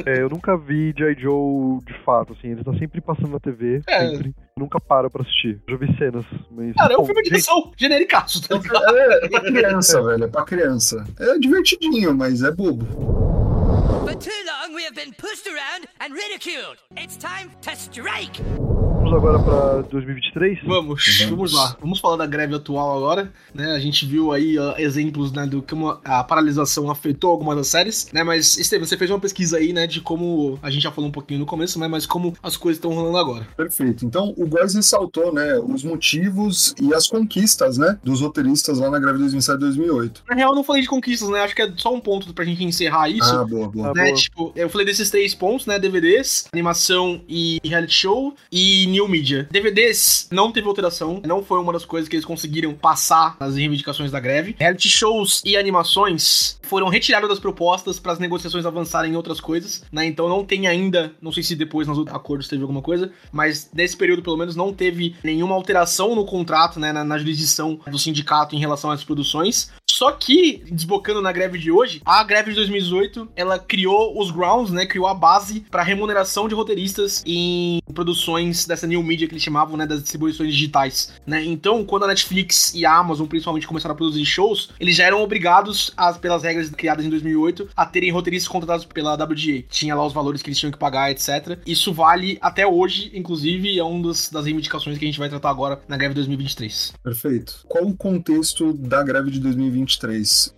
É, eu nunca vi G.I. Joe de fato, assim, ele tá sempre passando na TV, É. sempre. Nunca paro pra assistir. Já vi cenas, mas. Cara, é um filme de gente, ação genericaço, tá ligado? É, é pra criança, velho, é pra criança. É divertidinho, mas é bobo. For too long, we have been pushed around and ridiculed. It's time to strike! Vamos agora pra 2023? Vamos, vamos, Vamos. lá. Vamos falar da greve atual agora, né? A gente viu aí ó, exemplos, né, do como a paralisação afetou algumas das séries, né? Mas, Estevam, você fez uma pesquisa aí, né, de como a gente já falou um pouquinho no começo, né, mas como as coisas estão rolando agora. Perfeito. Então, o Góes ressaltou, né, os motivos e as conquistas, né, dos roteiristas lá na greve 2007 e 2008. Na real, eu não falei de conquistas, né? Acho que é só um ponto pra gente encerrar isso. Ah, boa, boa. Ah, né, boa. tipo, eu falei desses três pontos, né? DVDs, animação e reality show e new media. DVDs não teve alteração, não foi uma das coisas que eles conseguiram passar nas reivindicações da greve. Reality shows e animações foram retiradas das propostas para as negociações avançarem em outras coisas, né? Então não tem ainda, não sei se depois nos acordos teve alguma coisa, mas nesse período pelo menos não teve nenhuma alteração no contrato, né, na, na jurisdição do sindicato em relação às produções. Só que, desbocando na greve de hoje, a greve de 2018, ela criou os grounds, né, criou a base para remuneração de roteiristas em produções dessa new media que eles chamavam, né, das distribuições digitais, né? Então, quando a Netflix e a Amazon principalmente começaram a produzir shows, eles já eram obrigados, as, pelas regras criadas em 2008, a terem roteiristas contratados pela WGA. Tinha lá os valores que eles tinham que pagar, etc. Isso vale até hoje, inclusive, é uma das, das reivindicações que a gente vai tratar agora na greve de 2023. Perfeito. Qual o contexto da greve de 2023?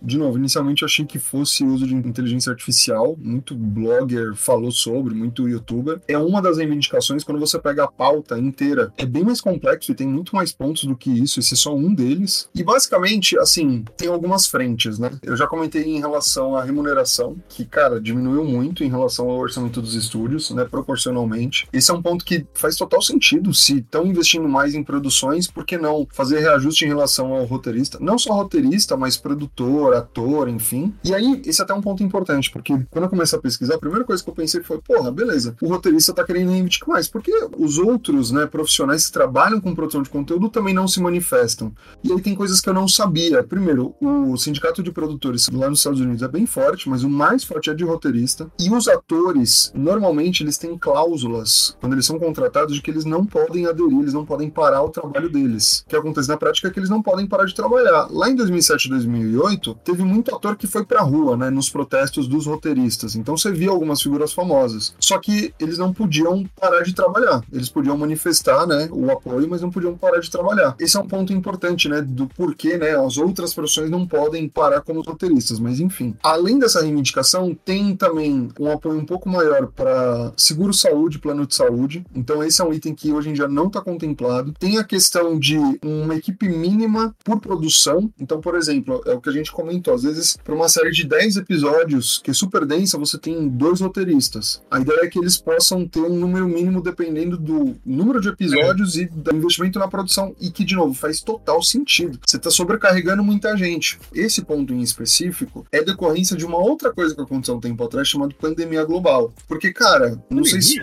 De novo, inicialmente eu achei que fosse uso de inteligência artificial, muito blogger falou sobre, muito youtuber. É uma das reivindicações quando você pega a pauta inteira. É bem mais complexo e tem muito mais pontos do que isso, esse é só um deles. E basicamente, assim, tem algumas frentes, né? Eu já comentei em relação à remuneração, que, cara, diminuiu muito em relação ao orçamento dos estúdios, né, proporcionalmente. Esse é um ponto que faz total sentido. Se estão investindo mais em produções, por que não fazer reajuste em relação ao roteirista? Não só roteirista, mas produtor, ator, enfim. E aí, esse é até um ponto importante, porque quando eu comecei a pesquisar, a primeira coisa que eu pensei foi, porra, beleza, o roteirista tá querendo reivindicar mais, porque os outros, né, profissionais que trabalham com produção de conteúdo também não se manifestam. E aí tem coisas que eu não sabia. Primeiro, o sindicato de produtores lá nos Estados Unidos é bem forte, mas o mais forte é de roteirista. E os atores, normalmente, eles têm cláusulas, quando eles são contratados, de que eles não podem aderir, eles não podem parar o trabalho deles. O que acontece na prática é que eles não podem parar de trabalhar. Lá em 2007 e 2008, teve muito ator que foi pra rua, né, nos protestos dos roteiristas. Então você via algumas figuras famosas. Só que eles não podiam parar de trabalhar. Eles podiam manifestar, né, o apoio, mas não podiam parar de trabalhar. Esse é um ponto importante, né, do porquê, né, as outras profissões não podem parar como roteiristas, mas enfim. Além dessa reivindicação, tem também um apoio um pouco maior para seguro-saúde, plano de saúde. Então esse é um item que hoje em dia não está contemplado. Tem a questão de uma equipe mínima por produção. Então, por exemplo, é o que a gente comentou, às vezes para uma série de 10 episódios, que é super densa, você tem dois roteiristas. A ideia é que eles possam ter um número mínimo dependendo do número de episódios e do investimento na produção e que, de novo, faz total sentido. Você está sobrecarregando muita gente. Esse ponto em específico é decorrência de uma outra coisa que aconteceu um tempo atrás chamada pandemia global. Porque, cara, não sei se.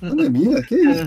Pandemia? Que isso?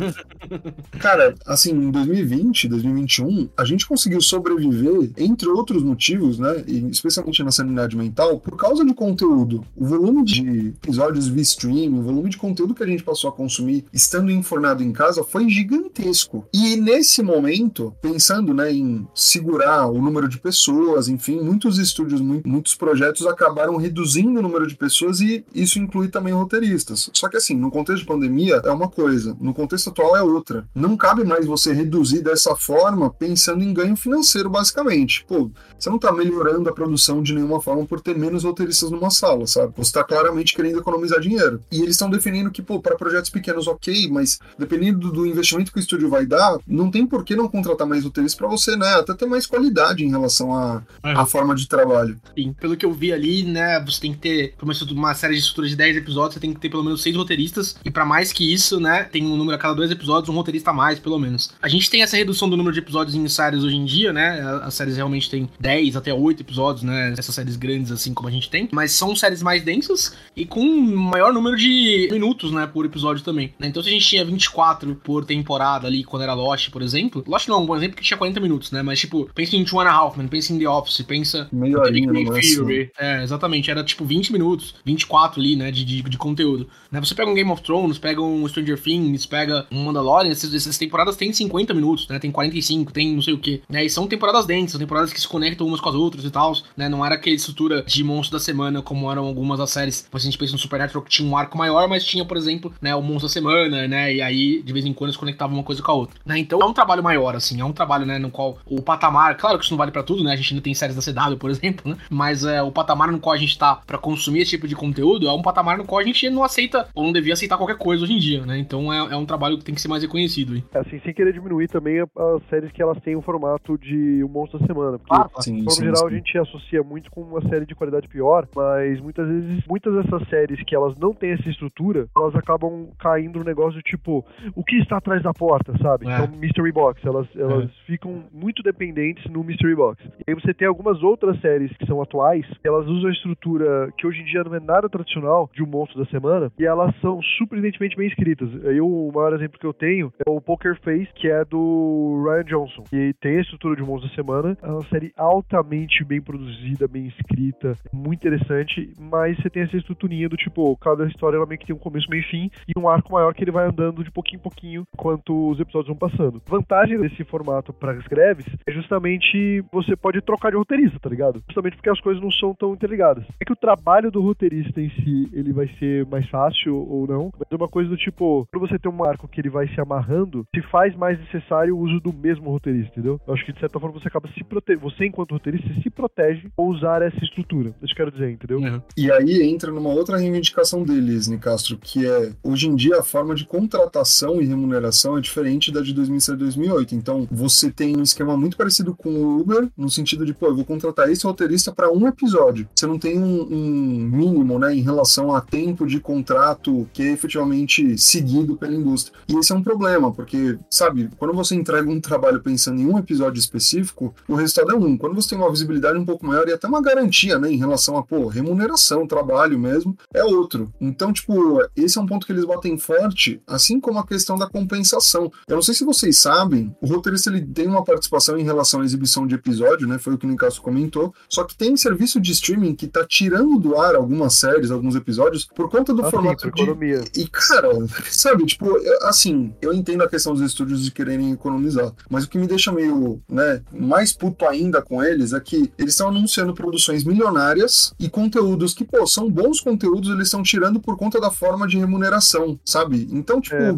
Cara, assim, em 2020, 2021, a gente conseguiu sobreviver, entre outros motivos, né? E especialmente na sanidade mental, por causa de conteúdo. O volume de episódios via stream, o volume de conteúdo que a gente passou a consumir estando informado em casa foi gigantesco. E nesse momento, pensando né, em segurar o número de pessoas, enfim, muitos estúdios, mu- muitos projetos acabaram reduzindo o número de pessoas e isso inclui também roteiristas. Só que assim, no contexto de pandemia é uma coisa, no contexto atual é outra. Não cabe mais você reduzir dessa forma pensando em ganho financeiro, basicamente. Pô, você não tá melhorando a produção de nenhuma forma por ter menos roteiristas numa sala, sabe? Você tá claramente querendo economizar dinheiro. E eles estão definindo que, pô, para projetos pequenos, ok, mas dependendo do, investimento que o estúdio vai dar, não tem por que não contratar mais roteiristas para você, né? Até ter mais qualidade em relação à É. forma de trabalho. Sim, pelo que eu vi ali, né, você tem que ter, pelo menos uma série de estrutura de 10 episódios, você tem que ter pelo menos 6 roteiristas, e pra mais que isso, né, tem um número a cada dois episódios, um roteirista a mais, pelo menos. A gente tem essa redução do número de episódios em séries hoje em dia, né, as séries realmente têm 10 até 8 episódios, né, essas séries grandes assim como a gente tem, mas são séries mais densas e com um maior número de minutos, né, por episódio também. né. Então se a gente tinha 24 por temporada ali, quando era Lost, por exemplo, Lost não é um bom exemplo porque tinha 40 minutos, né, mas tipo, pensa em Two and a Half pensa em The Office, pensa Meio máximo. Theory. É, exatamente. Era tipo 20 minutos, 24 ali, né, de, de, de conteúdo. Né, você pega um Game of Thrones, pega um Stranger Things, pega um Mandalorian, essas, essas temporadas têm 50 minutos, né, tem 45, tem não sei o que. Né, e são temporadas densas, são temporadas que se conectam umas com as outras. e tal, né? Não era aquela estrutura de monstro da semana, como eram algumas das séries. Por a gente pensa no Supernatural, que tinha um arco maior, mas tinha, por exemplo, né, o monstro da semana, né? E aí, de vez em quando, eles conectavam uma coisa com a outra. Né? Então é um trabalho maior, assim, é um trabalho, né, no qual o patamar, claro que isso não vale para tudo, né? A gente ainda tem séries da CW, por exemplo, né? Mas é, o patamar no qual a gente tá para consumir esse tipo de conteúdo é um patamar no qual a gente não aceita ou não devia aceitar qualquer coisa hoje em dia, né? Então é, é um trabalho que tem que ser mais reconhecido. Hein? É, assim, sem querer diminuir também as séries que elas têm o formato de um monstro da semana. Porque, ah, sim, de forma sim, geral, sim. a gente associa muito com uma série de qualidade pior, mas muitas vezes, muitas dessas séries que elas não têm essa estrutura, elas acabam caindo no negócio tipo, o que está atrás da porta, sabe? É. Então, Mystery Box, elas, elas ficam muito dependentes no Mystery Box. E aí você tem algumas outras séries que são atuais, elas usam a estrutura que hoje em dia não é nada tradicional de um monstro da semana, e elas são surpreendentemente bem escritas. Aí o maior exemplo que eu tenho é o Poker Face, que é do Ryan Johnson, que tem a estrutura de um monstro da semana, é uma série altamente bem produzida, bem escrita, muito interessante, mas você tem essa estruturinha do tipo, cada história ela meio que tem um começo, meio e fim, e um arco maior que ele vai andando de pouquinho em pouquinho enquanto os episódios vão passando. Vantagem desse formato para as greves é justamente você pode trocar de roteirista, tá ligado? Justamente porque as coisas não são tão interligadas. É que o trabalho do roteirista em si, ele vai ser mais fácil ou não, mas é uma coisa do tipo, quando você tem um arco que ele vai se amarrando, se faz mais necessário o uso do mesmo roteirista, entendeu? Eu acho que de certa forma você acaba se protegendo, você enquanto roteirista se protege ao usar essa estrutura. É Isso que eu quero dizer, entendeu? Uhum. E aí entra numa outra reivindicação deles, Nicastro, que é hoje em dia a forma de contratação e remuneração é diferente da de 2007 e 2008. Então você tem um esquema muito parecido com o Uber, no sentido de, pô, eu vou contratar esse roteirista para um episódio. Você não tem um, um mínimo, né, em relação a tempo de contrato que é efetivamente seguido pela indústria. E esse é um problema, porque, sabe, quando você entrega um trabalho pensando em um episódio específico, o resultado é um. Quando você tem uma visibilidade um pouco maior e até uma garantia, né, em relação a, pô, remuneração, trabalho mesmo, é outro. Então, tipo, esse é um ponto que eles batem forte, assim como a questão da compensação. Eu não sei se vocês sabem, o roteirista ele tem uma participação em relação à exibição de episódio, né, foi o que o Nicasso comentou, só que tem serviço de streaming que tá tirando do ar algumas séries, alguns episódios, por conta do Ah, sim, formato de economia. e, cara, sabe, tipo, assim, eu entendo a questão dos estúdios de quererem economizar, mas o que me deixa meio, né, mais puto ainda com eles é que eles estão anunciando produções milionárias e conteúdos que, pô, são bons conteúdos, eles estão tirando por conta da forma de remuneração, sabe? Então, tipo. É.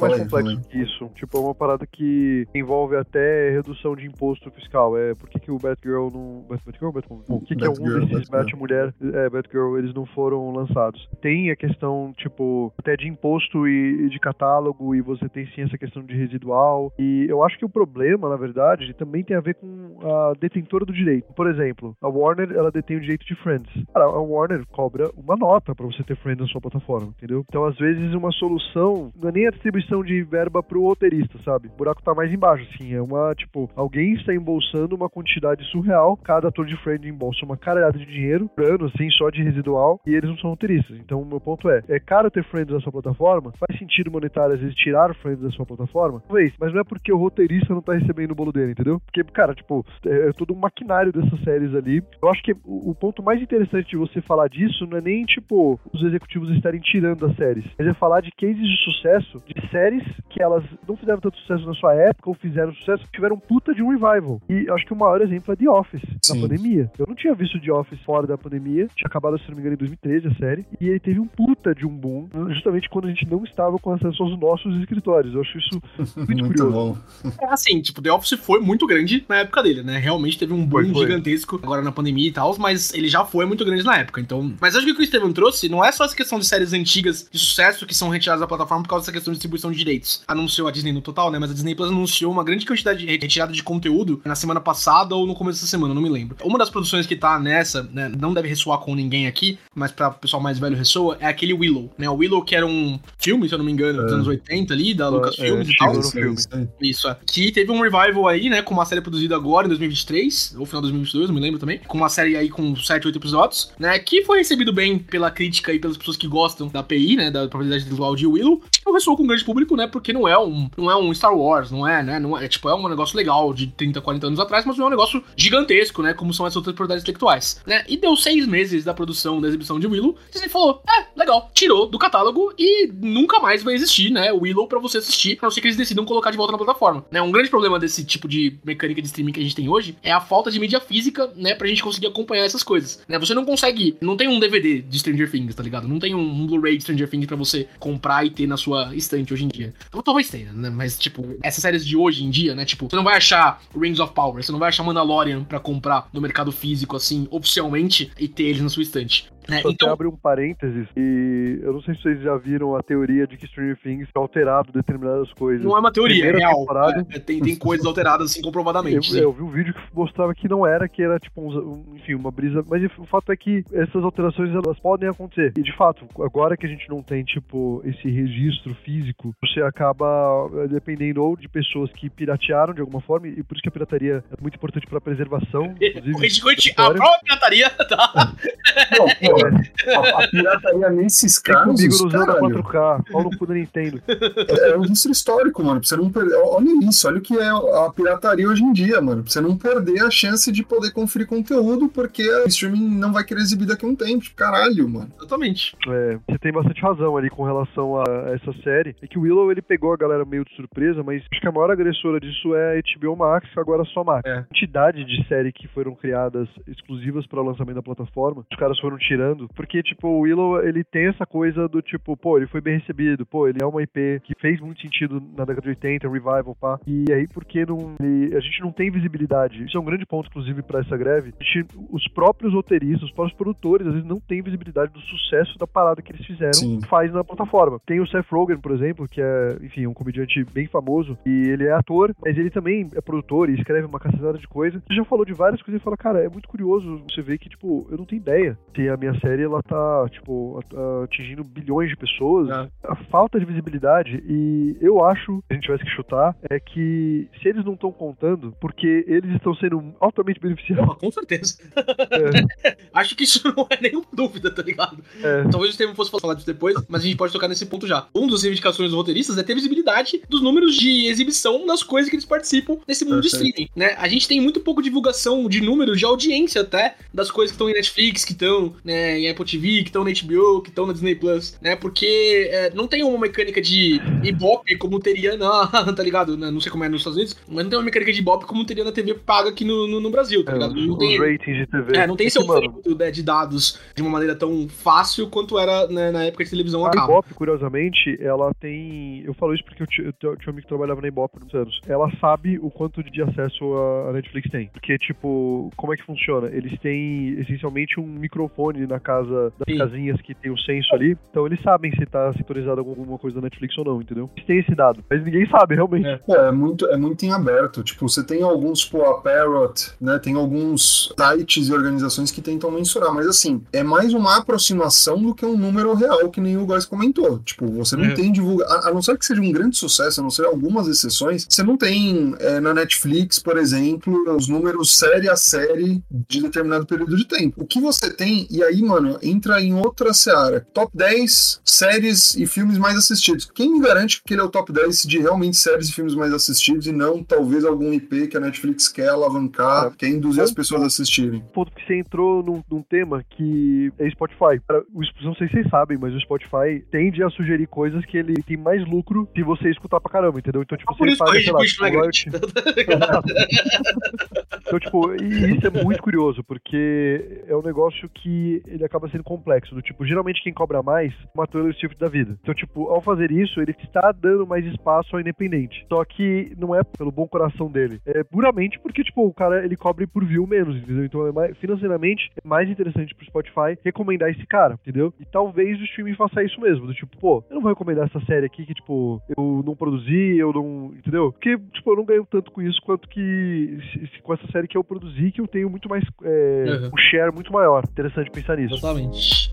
Mais complexo que isso. Tipo, é uma parada que envolve até redução de imposto fiscal. É por que, que o Batgirl não. Bat- Batgirl? Batwoman? Por que, que algum Batgirl, desses. Bat-Mulher, é, Batgirl, eles não foram lançados? Tem a questão, tipo, até de imposto e, e de catálogo, e você tem sim essa questão de residual. E eu acho que o problema, na verdade, também tem a ver com a detentora do direito. Por exemplo, a Warner, ela detém o direito de Friends. Cara, a Warner cobra uma nota pra você ter Friends na sua plataforma, entendeu? Então, às vezes, uma solução não é nem a distribuição de verba pro roteirista, sabe? O buraco tá mais embaixo, assim. É uma, tipo, alguém está embolsando uma quantidade surreal. Cada ator de Friends embolsa uma caralhada de dinheiro por ano, assim, só de residual, e eles não são roteiristas. Então, o meu ponto é: é caro ter Friends na sua plataforma? Faz sentido monetário, às vezes, tirar Friends da sua plataforma? Talvez, mas não é porque o roteirista não tá recebendo o bolo dele, entendeu? Porque, cara, tipo, é, é todo um maquinário dessas séries ali. Eu acho que o, o ponto mais interessante de você falar disso não é nem, tipo, os executivos estarem tirando as séries, mas é falar de cases de sucesso de séries que elas não fizeram tanto sucesso na sua época ou fizeram sucesso, tiveram puta de um revival. E eu acho que o maior exemplo é The Office, Sim. na pandemia. Eu não tinha visto The Office fora da pandemia, tinha acabado, se não me engano, em 2013 a série, e ele teve um puta de um boom, justamente quando a gente não estava com acesso aos nossos escritórios. Eu acho isso muito, Muito curioso. bom. É assim, tipo, The Office foi muito grande na época dele, né? Realmente teve um boom Foi, foi. gigantesco agora na pandemia e tal, mas ele já foi muito grande na época, então... Mas acho que o que o Estevam trouxe não é só essa questão de séries antigas de sucesso que são retiradas da plataforma por causa dessa questão de distribuição de direitos. Anunciou a Disney no total, né? Mas a Disney Plus anunciou uma grande quantidade de retirada de conteúdo na semana passada ou no começo dessa semana, não me lembro. Uma das produções que tá nessa, né, não deve ressoar com ninguém aqui, mas pra pessoal mais velho ressoa, é aquele Willow, né? O Willow que era um filme, se eu não me engano, dos anos 80 ali, da Lucas é, e tal. no Isso é. Que teve um revival aí, né? Com uma série produzida agora 2023, ou final de 2022, não me lembro também. Com uma série aí com 7, 8 episódios, né? Que foi recebido bem pela crítica e pelas pessoas que gostam da API, né? Da propriedade visual de Willow. Não ressoou com um grande público, né? Porque não é um, não é um Star Wars, não é, né? Não é, tipo, é um negócio legal de 30, 40 anos atrás, mas não é um negócio gigantesco, né? Como são essas outras propriedades intelectuais, né? E deu seis meses da produção da exibição de Willow, Disney falou, é, legal, tirou do catálogo e nunca mais vai existir, né? Willow pra você assistir, a não ser que eles decidam colocar de volta na plataforma, né? Um grande problema desse tipo de mecânica de streaming que a gente tem hoje é a falta de mídia física, né? Pra gente conseguir acompanhar essas coisas, né? Você não consegue, não tem um DVD de Stranger Things, tá ligado? Não tem um, Blu-ray de Stranger Things pra você comprar e ter na sua estante hoje em dia. Então, talvez tenha, né? Mas, tipo, essas séries de hoje em dia, né? Tipo, você não vai achar Rings of Power, você não vai achar Mandalorian pra comprar no mercado físico, assim, oficialmente, e ter eles na sua estante. Né? Só Então, até abre um parênteses e eu não sei se vocês já viram a teoria de que Stranger Things é alterado determinadas coisas. não é uma teoria, é Primeira real. temporada- É, tem, tem coisas alteradas, assim, comprovadamente. Eu, eu vi um vídeo que mostrava que não era, que era tipo, um- enfim, uma brisa. Mas o fato é que essas alterações elas podem acontecer. E de fato, agora que a gente não tem, tipo, esse registro físico, você acaba eh, dependendo ou de pessoas que piratearam de alguma forma, e por isso que a pirataria é muito importante pra preservação. Inclusive, Corrente, corrente, a própria pirataria, tá? Não, a, a pirataria nesses Tem casos, comigo no Zelda caralho, 4K, pau no cu da Nintendo. é, é um registro histórico, mano. Pra você não perder. Olha isso, olha o que é a pirataria hoje em dia, mano. Pra você não perder a chance de poder conferir conteúdo, porque o streaming não vai querer exibir daqui a um tempo. Caralho, mano. Exatamente. É, você tem bastante razão ali com relação a essa série. É que o Willow ele pegou a galera meio de surpresa, mas acho que a maior agressora disso é a HBO Max, agora só Max. É. A quantidade de série que foram criadas exclusivas para o lançamento da plataforma, os caras foram tirando, porque tipo o Willow ele tem essa coisa do tipo, pô, ele foi bem recebido, pô, ele é uma IP que fez muito sentido na década de 80, revival, pá. E aí porque não ele- a gente não tem visibilidade. Isso é um grande ponto inclusive para essa greve. A gente- os próprios roteiristas, os próprios produtores, às vezes não têm visibilidade do sucesso da parada que eles fizeram Sim. faz na plataforma. Tem o Seth Rogen, por exemplo, que é, enfim, um comediante bem famoso, e ele é ator, mas ele também é produtor e escreve uma cacetada de coisa. Você já falou de várias coisas e fala, cara, é muito curioso você ver que, tipo, eu não tenho ideia se a minha série, ela tá, tipo, a- atingindo bilhões de pessoas. É. A falta de visibilidade, e eu acho, se a gente tivesse que chutar, é que se eles não estão contando, porque eles estão sendo altamente beneficiados. Porra, com certeza. Acho que isso não é nenhuma dúvida, tá ligado? É. Talvez o termo fosse falar disso depois, mas a gente pode tocar nesse ponto já. Um dos reivindicações dos roteiristas é ter visibilidade dos números de exibição das coisas que eles participam nesse mundo de streaming, né? A gente tem muito pouco divulgação de números de audiência até das coisas que estão em Netflix, que estão né, em Apple TV, que estão na HBO, que estão na Disney Plus, né? Porque é, não tem uma mecânica de Ibope como teria na, tá ligado? Não sei como é nos Estados Unidos, mas não tem uma mecânica de Ibope como teria na TV paga aqui no, no, no Brasil, tá É, ligado? Não tem, ratings de TV. é, não tem esse que, mano, oferecimento né, de dados de uma maneira tão fácil quanto era né, na época de televisão a A. Ibope, curiosamente, ela tem. Eu falo isso porque eu ti- eu tinha um amigo que trabalhava na Ibope por muitos anos. Ela sabe o quanto de acesso a a Netflix tem. Porque, tipo, como é que funciona? Eles têm essencialmente um microfone na casa das Sim. casinhas que tem o senso ali. Então eles sabem se tá sintonizado alguma coisa da Netflix ou não, entendeu? Eles têm esse dado. Mas ninguém sabe, realmente. É. É, é muito, é muito em aberto. Tipo, você tem alguns, tipo, a Parrot, né? Tem alguns sites e organizações que tentam mensurar, mas assim, é mais uma aproximação do que um número real, que nem o Góis comentou. Tipo, você não É. tem divulga... A, a não ser que seja um grande sucesso, a não ser algumas exceções, você não tem é, na Netflix, por exemplo, os números série a série de determinado período de tempo. O que você tem, e aí, mano, entra em outra seara. Top 10 séries e filmes mais assistidos. Quem me garante que ele é o top 10 de realmente séries e filmes mais assistidos e não talvez algum IP que a Netflix quer alavancar, quer induzir as pessoas a assistirem? ponto que você entrou num, num tema que é Spotify. O, não sei se vocês sabem, mas o Spotify tende a sugerir coisas que ele tem mais lucro se você escutar pra caramba, entendeu? Então, tipo, Ah, você Rede sei lá, é grande. Então, tipo, e isso é muito curioso, porque é um negócio que ele acaba sendo complexo. Do tipo, geralmente quem cobra mais é uma Taylor Swift da vida. Então, tipo, ao fazer isso, ele está dando mais espaço ao independente. Só que não é pelo bom coração dele. É puramente porque, tipo, o cara ele cobre por view menos, entendeu? Então, é mais, financeiramente, é mais interessante pro Spotify recomendar esse cara, entendeu? E talvez o streaming faça isso mesmo. Do tipo, pô, eu não vou recomendar essa série aqui que, tipo, eu não produzi, eu não. Entendeu? Porque, tipo, eu não ganho tanto com isso quanto que se- se- com essa série que eu produzi, que eu tenho muito mais. É, Uhum. um share muito maior. Interessante pensar nisso. Exatamente.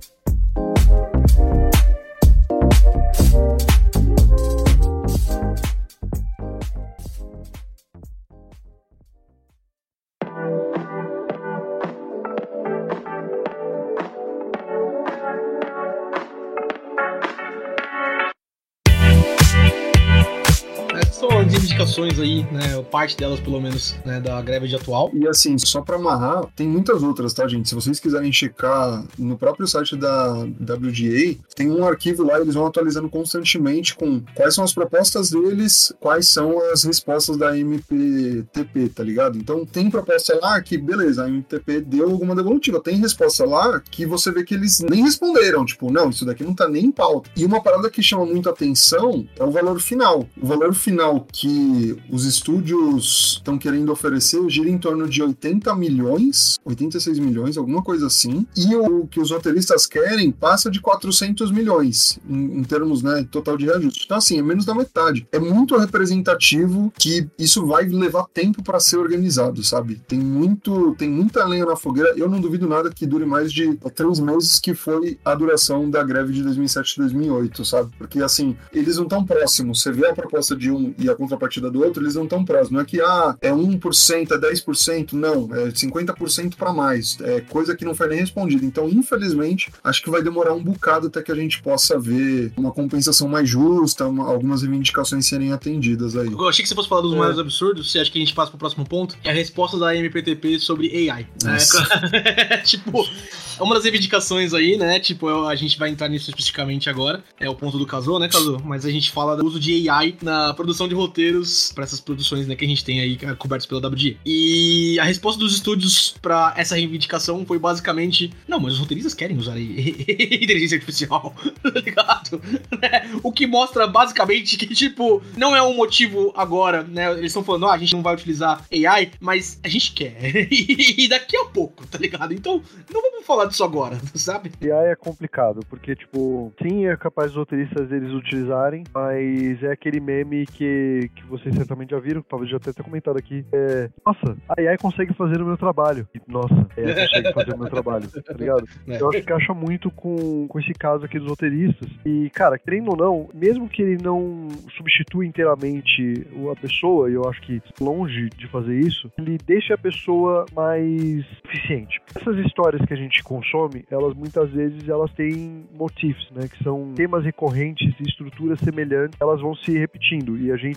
Reivindicações aí, né? Parte delas, pelo menos, né, da greve de atual. E assim, só pra amarrar, tem muitas outras, tá, gente? Se vocês quiserem checar no próprio site da WGA, tem um arquivo lá, eles vão atualizando constantemente com quais são as propostas deles, quais são as respostas da MPTP, tá ligado? Então tem proposta lá que, beleza, a MPTP deu alguma devolutiva. Tem resposta lá que você vê que eles nem responderam, tipo, não, isso daqui não tá nem em pauta. E uma parada que chama muita atenção é o valor final. O valor final que os estúdios estão querendo oferecer gira em torno de 80 milhões, 86 milhões, alguma coisa assim. E o que os roteiristas querem passa de 400 milhões em, em termos, né, total de reajuste. Então, assim, é menos da metade. É muito representativo que isso vai levar tempo para ser organizado, sabe? Tem muito, tem muita lenha na fogueira. Eu não duvido nada que dure mais de três meses, que foi a duração da greve de 2007 e 2008, sabe? Porque, assim, eles não estão próximos. Você vê a proposta de um e a contrapartida do outro, eles não estão próximos. Não é que, ah, é 1%, é 10%, não, é 50% para mais. É coisa que não foi nem respondida. Então, infelizmente, acho que vai demorar um bocado até que a gente possa ver uma compensação mais justa, uma, algumas reivindicações serem atendidas aí. Eu achei que você fosse falar dos é. mais absurdos, você acha que a gente passa pro próximo ponto? É a resposta da MPTP sobre AI. É, tipo, é uma das reivindicações aí, né? Tipo, a gente vai entrar nisso especificamente agora. É o ponto do Caso, né, Caso? Mas a gente fala do uso de AI na produção de roteiros para essas produções, né, que a gente tem aí cobertas pela WG. E a resposta dos estúdios para essa reivindicação foi basicamente: não, mas os roteiristas querem usar inteligência artificial, tá ligado? Né? O que mostra basicamente que, tipo, não é um motivo agora, né? Eles estão falando, ah, a gente não vai utilizar AI, mas a gente quer. e daqui a pouco, tá ligado? Então, não vamos falar disso agora, sabe? Aí é complicado, porque, tipo, sim, é capaz os roteiristas eles utilizarem, mas é aquele meme que, que vocês certamente já viram, talvez já até tenha comentado aqui. É, nossa, a AI consegue fazer o meu trabalho. E, nossa, a AI consegue fazer o meu trabalho, tá ligado? É. Eu acho que acha muito com, com esse caso aqui dos roteiristas. E, cara, querendo ou não, mesmo que ele não substitua inteiramente a pessoa, e eu acho que longe de fazer isso, ele deixa a pessoa mais eficiente. Essas histórias que a gente consome, elas muitas vezes elas têm motifs, né? Que são temas recorrentes e estruturas semelhantes, elas vão se repetindo. E a gente,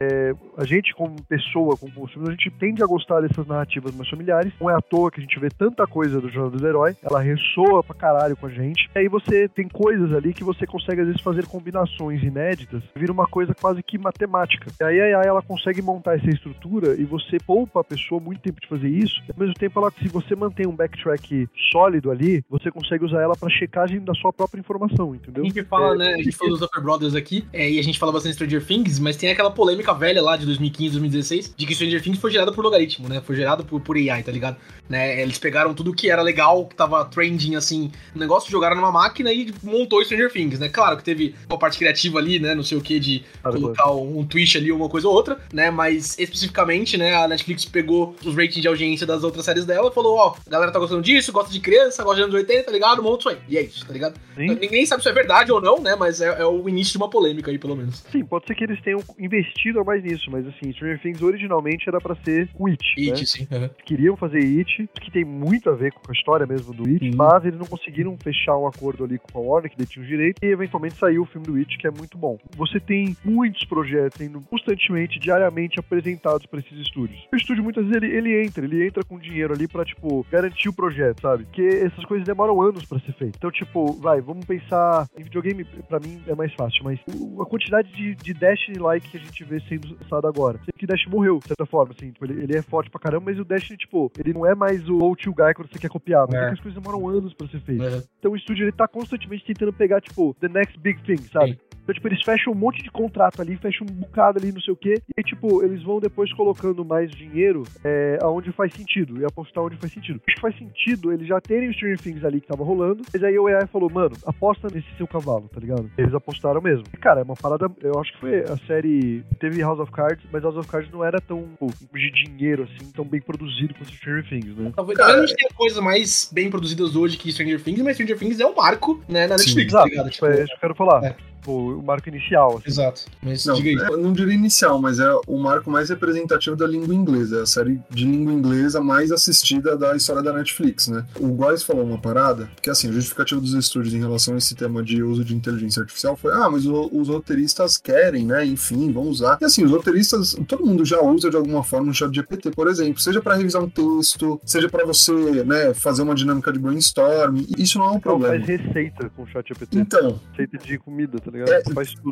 é, a gente como pessoa, como consumidor, a gente tende a gostar dessas narrativas mais familiares. Não é à toa que a gente vê tanta coisa do Jornal do Herói, ela ressoa pra caralho com a gente. E aí você tem coisas ali que você consegue às vezes fazer combinações inéditas, vira uma coisa quase que matemática. E aí a AI ela consegue montar essa estrutura e você poupa a pessoa muito tempo de fazer isso. Ao mesmo tempo, ela, se você mantém um backtrack sólido ali, você consegue usar ela para checagem da sua própria informação, entendeu? A gente fala, é, né? A gente falou dos Upper Brothers aqui, é, e a gente fala bastante Stranger Things, mas tem aquela polêmica velha lá de 2015, 2016, de que Stranger Things foi gerado por logaritmo, né? Foi gerado por, por AI, tá ligado? Né? Eles pegaram tudo que era legal, que tava trending, assim, no negócio, jogaram numa máquina e montou Stranger Things, né? Claro que teve uma parte criativa ali, né? Não sei o que, de ah, colocar um, um twist ali, uma coisa ou outra, né? Mas especificamente, né? A Netflix pegou os ratings de audiência das outras séries dela e falou: ó, a galera tá gostando disso, gosta de criança, gosta de anos 80, tá ligado? Monta isso aí. E é isso, tá ligado? Sim. Ninguém sabe se é verdade ou não, né? Mas é, é, o início de uma polêmica aí, pelo menos. Sim, pode ser que eles tenham investido mais nisso, mas assim, Stranger Things originalmente era pra ser o It. It, né? sim. Uhum. Queriam fazer It, que tem muito a ver com a história mesmo do It, uhum. mas eles não conseguiram fechar um acordo ali com a Warner, que detinha o direito, e eventualmente saiu o filme do It, que é muito bom. Você tem muitos projetos sendo constantemente, diariamente apresentados para esses estúdios. O estúdio muitas vezes ele, ele entra, ele entra com dinheiro ali pra, tipo, garantir o projeto, sabe? Porque essas coisas demoram anos para ser feito. Então, tipo, vai, vamos pensar em videogame, para mim é mais fácil, mas a quantidade de, de Destiny-like que a gente vê sendo lançado agora. Sei que Destiny morreu, de certa forma, assim, tipo, ele, ele, é forte pra caramba, mas o Destiny, tipo, ele não é mais o old to guy quando você quer copiar, mas é. as coisas demoram anos para ser feito. É. Então o estúdio, ele tá constantemente tentando pegar, tipo, the next big thing, sabe? Sim. Então, tipo, eles fecham um monte de contrato ali, fecham um bocado ali, não sei o quê, e tipo, eles vão depois colocando mais dinheiro é, aonde faz sentido, e apostar onde faz sentido. Acho que faz sentido eles já terem os Stranger Things ali que tava rolando, mas aí o AI falou, mano, aposta nesse seu cavalo, tá ligado? Eles apostaram mesmo. E, cara, é uma parada, eu acho que foi a série, teve House of Cards, mas House of Cards não era tão, pô, de dinheiro, assim, tão bem produzido quanto Stranger Things, né? Talvez a gente tenha coisas mais bem produzidas hoje que Stranger Things, mas Stranger Things é um marco, né, na Netflix, Sim, tá ligado? Tipo, é isso que eu quero falar. É. Pô, o marco inicial. Assim. Exato. Mas Não, diga aí. eu não diria inicial, mas é o marco mais representativo da língua inglesa. É a série de língua inglesa mais assistida da história da Netflix, né? O Góes falou uma parada, que assim, a justificativa dos estúdios em relação a esse tema de uso de inteligência artificial foi: ah, mas o- os roteiristas querem, né? Enfim, vão usar. E assim, os roteiristas, todo mundo já usa de alguma forma o chat GPT, por exemplo, seja para revisar um texto, seja para você, né, fazer uma dinâmica de brainstorm. Isso não é um Então problema. faz receita com o chat GPT. Então, Receita de comida, tá ligado? É,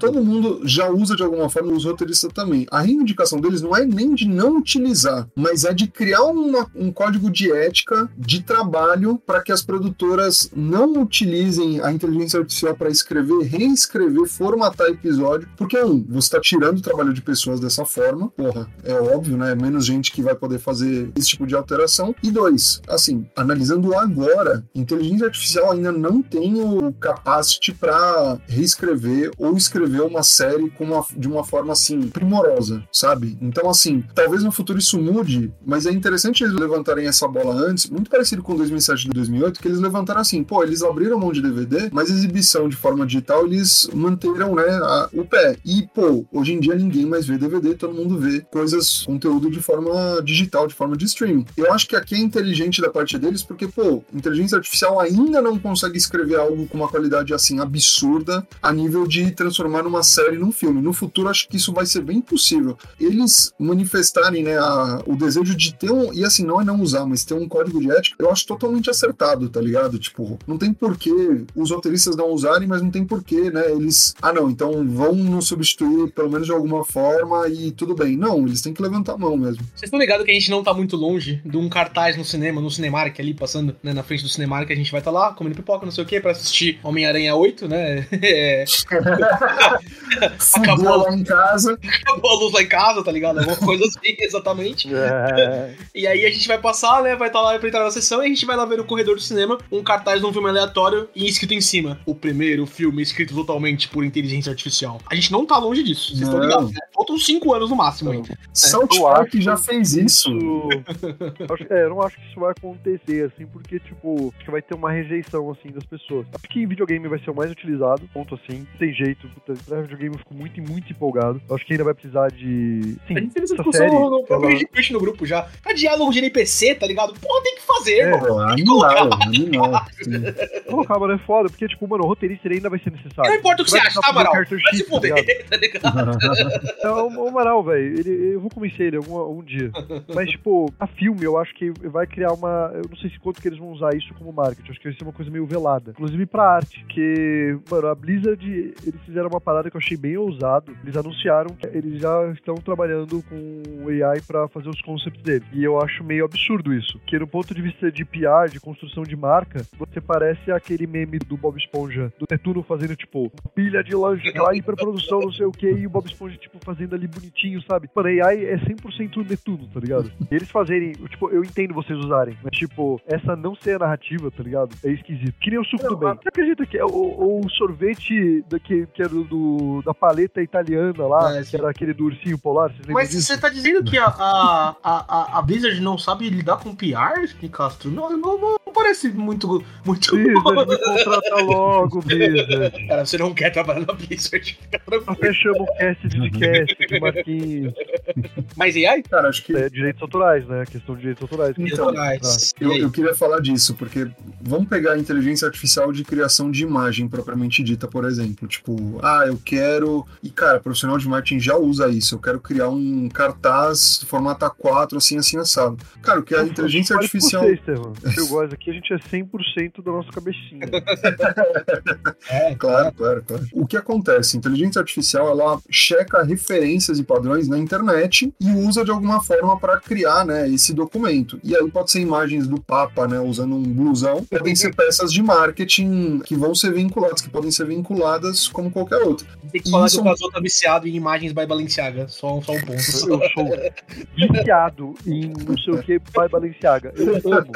todo mundo já usa de alguma forma, os roteiristas também. A reivindicação deles não é nem de não utilizar, mas é de criar uma- um código de ética de trabalho para que as produtoras não utilizem a inteligência artificial para escrever, reescrever, formatar episódio, porque um, você está tirando o trabalho de pessoas dessa forma, porra, é óbvio, né? Menos gente que vai poder fazer esse tipo de alteração. E dois, assim, analisando agora, inteligência artificial ainda não tem o capacity para reescrever ou escrever uma série uma, de uma forma assim primorosa, sabe? Então assim, talvez no futuro isso mude, mas é interessante eles levantarem essa bola antes, muito parecido com 2007 e 2008, que eles levantaram assim, pô, eles abriram mão de DVD, mas exibição de forma digital eles manteram, né, a- o pé. E pô, hoje em dia ninguém mais vê DVD, todo mundo vê coisas, conteúdo de forma digital, de forma de streaming. Eu acho que aqui é inteligente da parte deles, porque pô, inteligência artificial ainda não consegue escrever algo com uma qualidade assim absurda a nível de transformar numa série num filme. No futuro, acho que isso vai ser bem possível. Eles manifestarem né, a- o desejo de ter um. E assim, não é não usar, mas ter um código de ética, eu acho totalmente acertado, tá ligado? Tipo, não tem porquê os roteiristas não usarem, mas não tem porquê, né? Eles. Ah, não, então vão nos substituir pelo menos de alguma forma e tudo bem. Não, eles têm que levantar a mão mesmo. Vocês estão ligados que a gente não tá muito longe de um cartaz no cinema, no Cinemark ali, passando né, na frente do Cinemark, a gente vai estar lá comendo pipoca, não sei o que, pra assistir Homem-Aranha 8, né? É, Fudeu lá em casa. acabou a luz lá em casa, tá ligado? Alguma coisa assim, exatamente. É, E aí a gente vai passar, né? Vai estar lá pra entrar na sessão e a gente vai lá ver no corredor do cinema um cartaz de um filme aleatório e escrito em cima. O primeiro filme escrito totalmente por inteligência artificial. A gente não tá longe disso. Vocês estão ligados? né? Faltam cinco anos no máximo ainda. South eu Park já fez isso. Acho- é, eu não acho que isso vai acontecer, assim, porque, tipo, acho que vai ter uma rejeição, assim, das pessoas. Acho que videogame vai ser o mais utilizado, ponto assim. Não tem jeito. Puta, pra videogame eu fico muito, muito empolgado. Eu acho que ainda vai precisar de. Sim, A gente teve essa discussão série, no próprio ela- Rage no grupo já. A diálogo de NPC, tá ligado? Porra, tem que fazer, É. irmão. Pô, animal, animal. Sim. Colocar, mano, é foda, porque, tipo, mano, o roteirista ainda vai ser necessário. Não importa o que você Vai acha, tá, Amaral? Vai se chip, tá fuder, tá ligado? É, o Amaral, velho, eu vou convencer ele algum, algum dia. Mas, tipo, a filme, eu acho que vai criar uma. Eu não sei se quanto que eles vão usar isso como marketing. Acho que vai ser uma coisa meio velada. Inclusive pra arte. Porque, mano, a Blizzard, eles fizeram uma parada que eu achei bem ousado. Eles anunciaram que eles já estão trabalhando com AI pra fazer os concepts deles. E eu acho meio absurdo isso. Porque no ponto de vista de PR, de construção de marca, você parece aquele meme do Bob Esponja, do Netuno fazendo, tipo, pilha de lanche lá, hiperprodução, não sei o que, e o Bob Esponja, tipo, fazendo ali bonitinho, sabe? Mano, AI é 100% Netuno, tá ligado? E eles fazerem, tipo, eu entendo vocês usarem, mas, tipo, essa não ser a narrativa, tá ligado? É esquisito. Que nem o suco do bem. Você acredita que é o, o sorvete da, que, que era do, da paleta italiana lá, É, que era aquele do ursinho polar, Mas disso? você tá dizendo que a, a, a, a Blizzard não sabe lidar com PR, Castro? Não, não, não parece muito. muito... Blizzard, me contrata logo, Blizzard. Cara, você não quer trabalhar na Blizzard. Até chama o cast de cast, de Marquinhos. Mas AI? Cara, acho que É, direitos autorais, né? questão de direitos autorais. Então, Nice. Eu, E aí? eu queria falar disso, porque vamos pegar a inteligência artificial de criação de imagem propriamente dita, por exemplo. Tipo, ah, eu quero. E, cara, profissional de marketing já usa isso. Eu quero criar um cartaz formato A4, assim, assim, assado. Cara, o que a inteligência Fale com artificial. Eu gosto aqui, a gente é 100% da nossa cabecinha. É, Claro, claro, claro. O que acontece? A inteligência artificial ela checa referências e padrões na internet e usa de alguma forma para criar né, esse documento. E aí pode ser imagens do Papa, né, usando um blusão, podem ser peças de marketing que vão ser vinculadas, que podem ser vinculadas como qualquer outra. Tem que falar Isso- que o Casou tá viciado em imagens by Balenciaga. Só, só um ponto. Eu sou viciado em não sei o que, pai Balenciaga. Eu amo.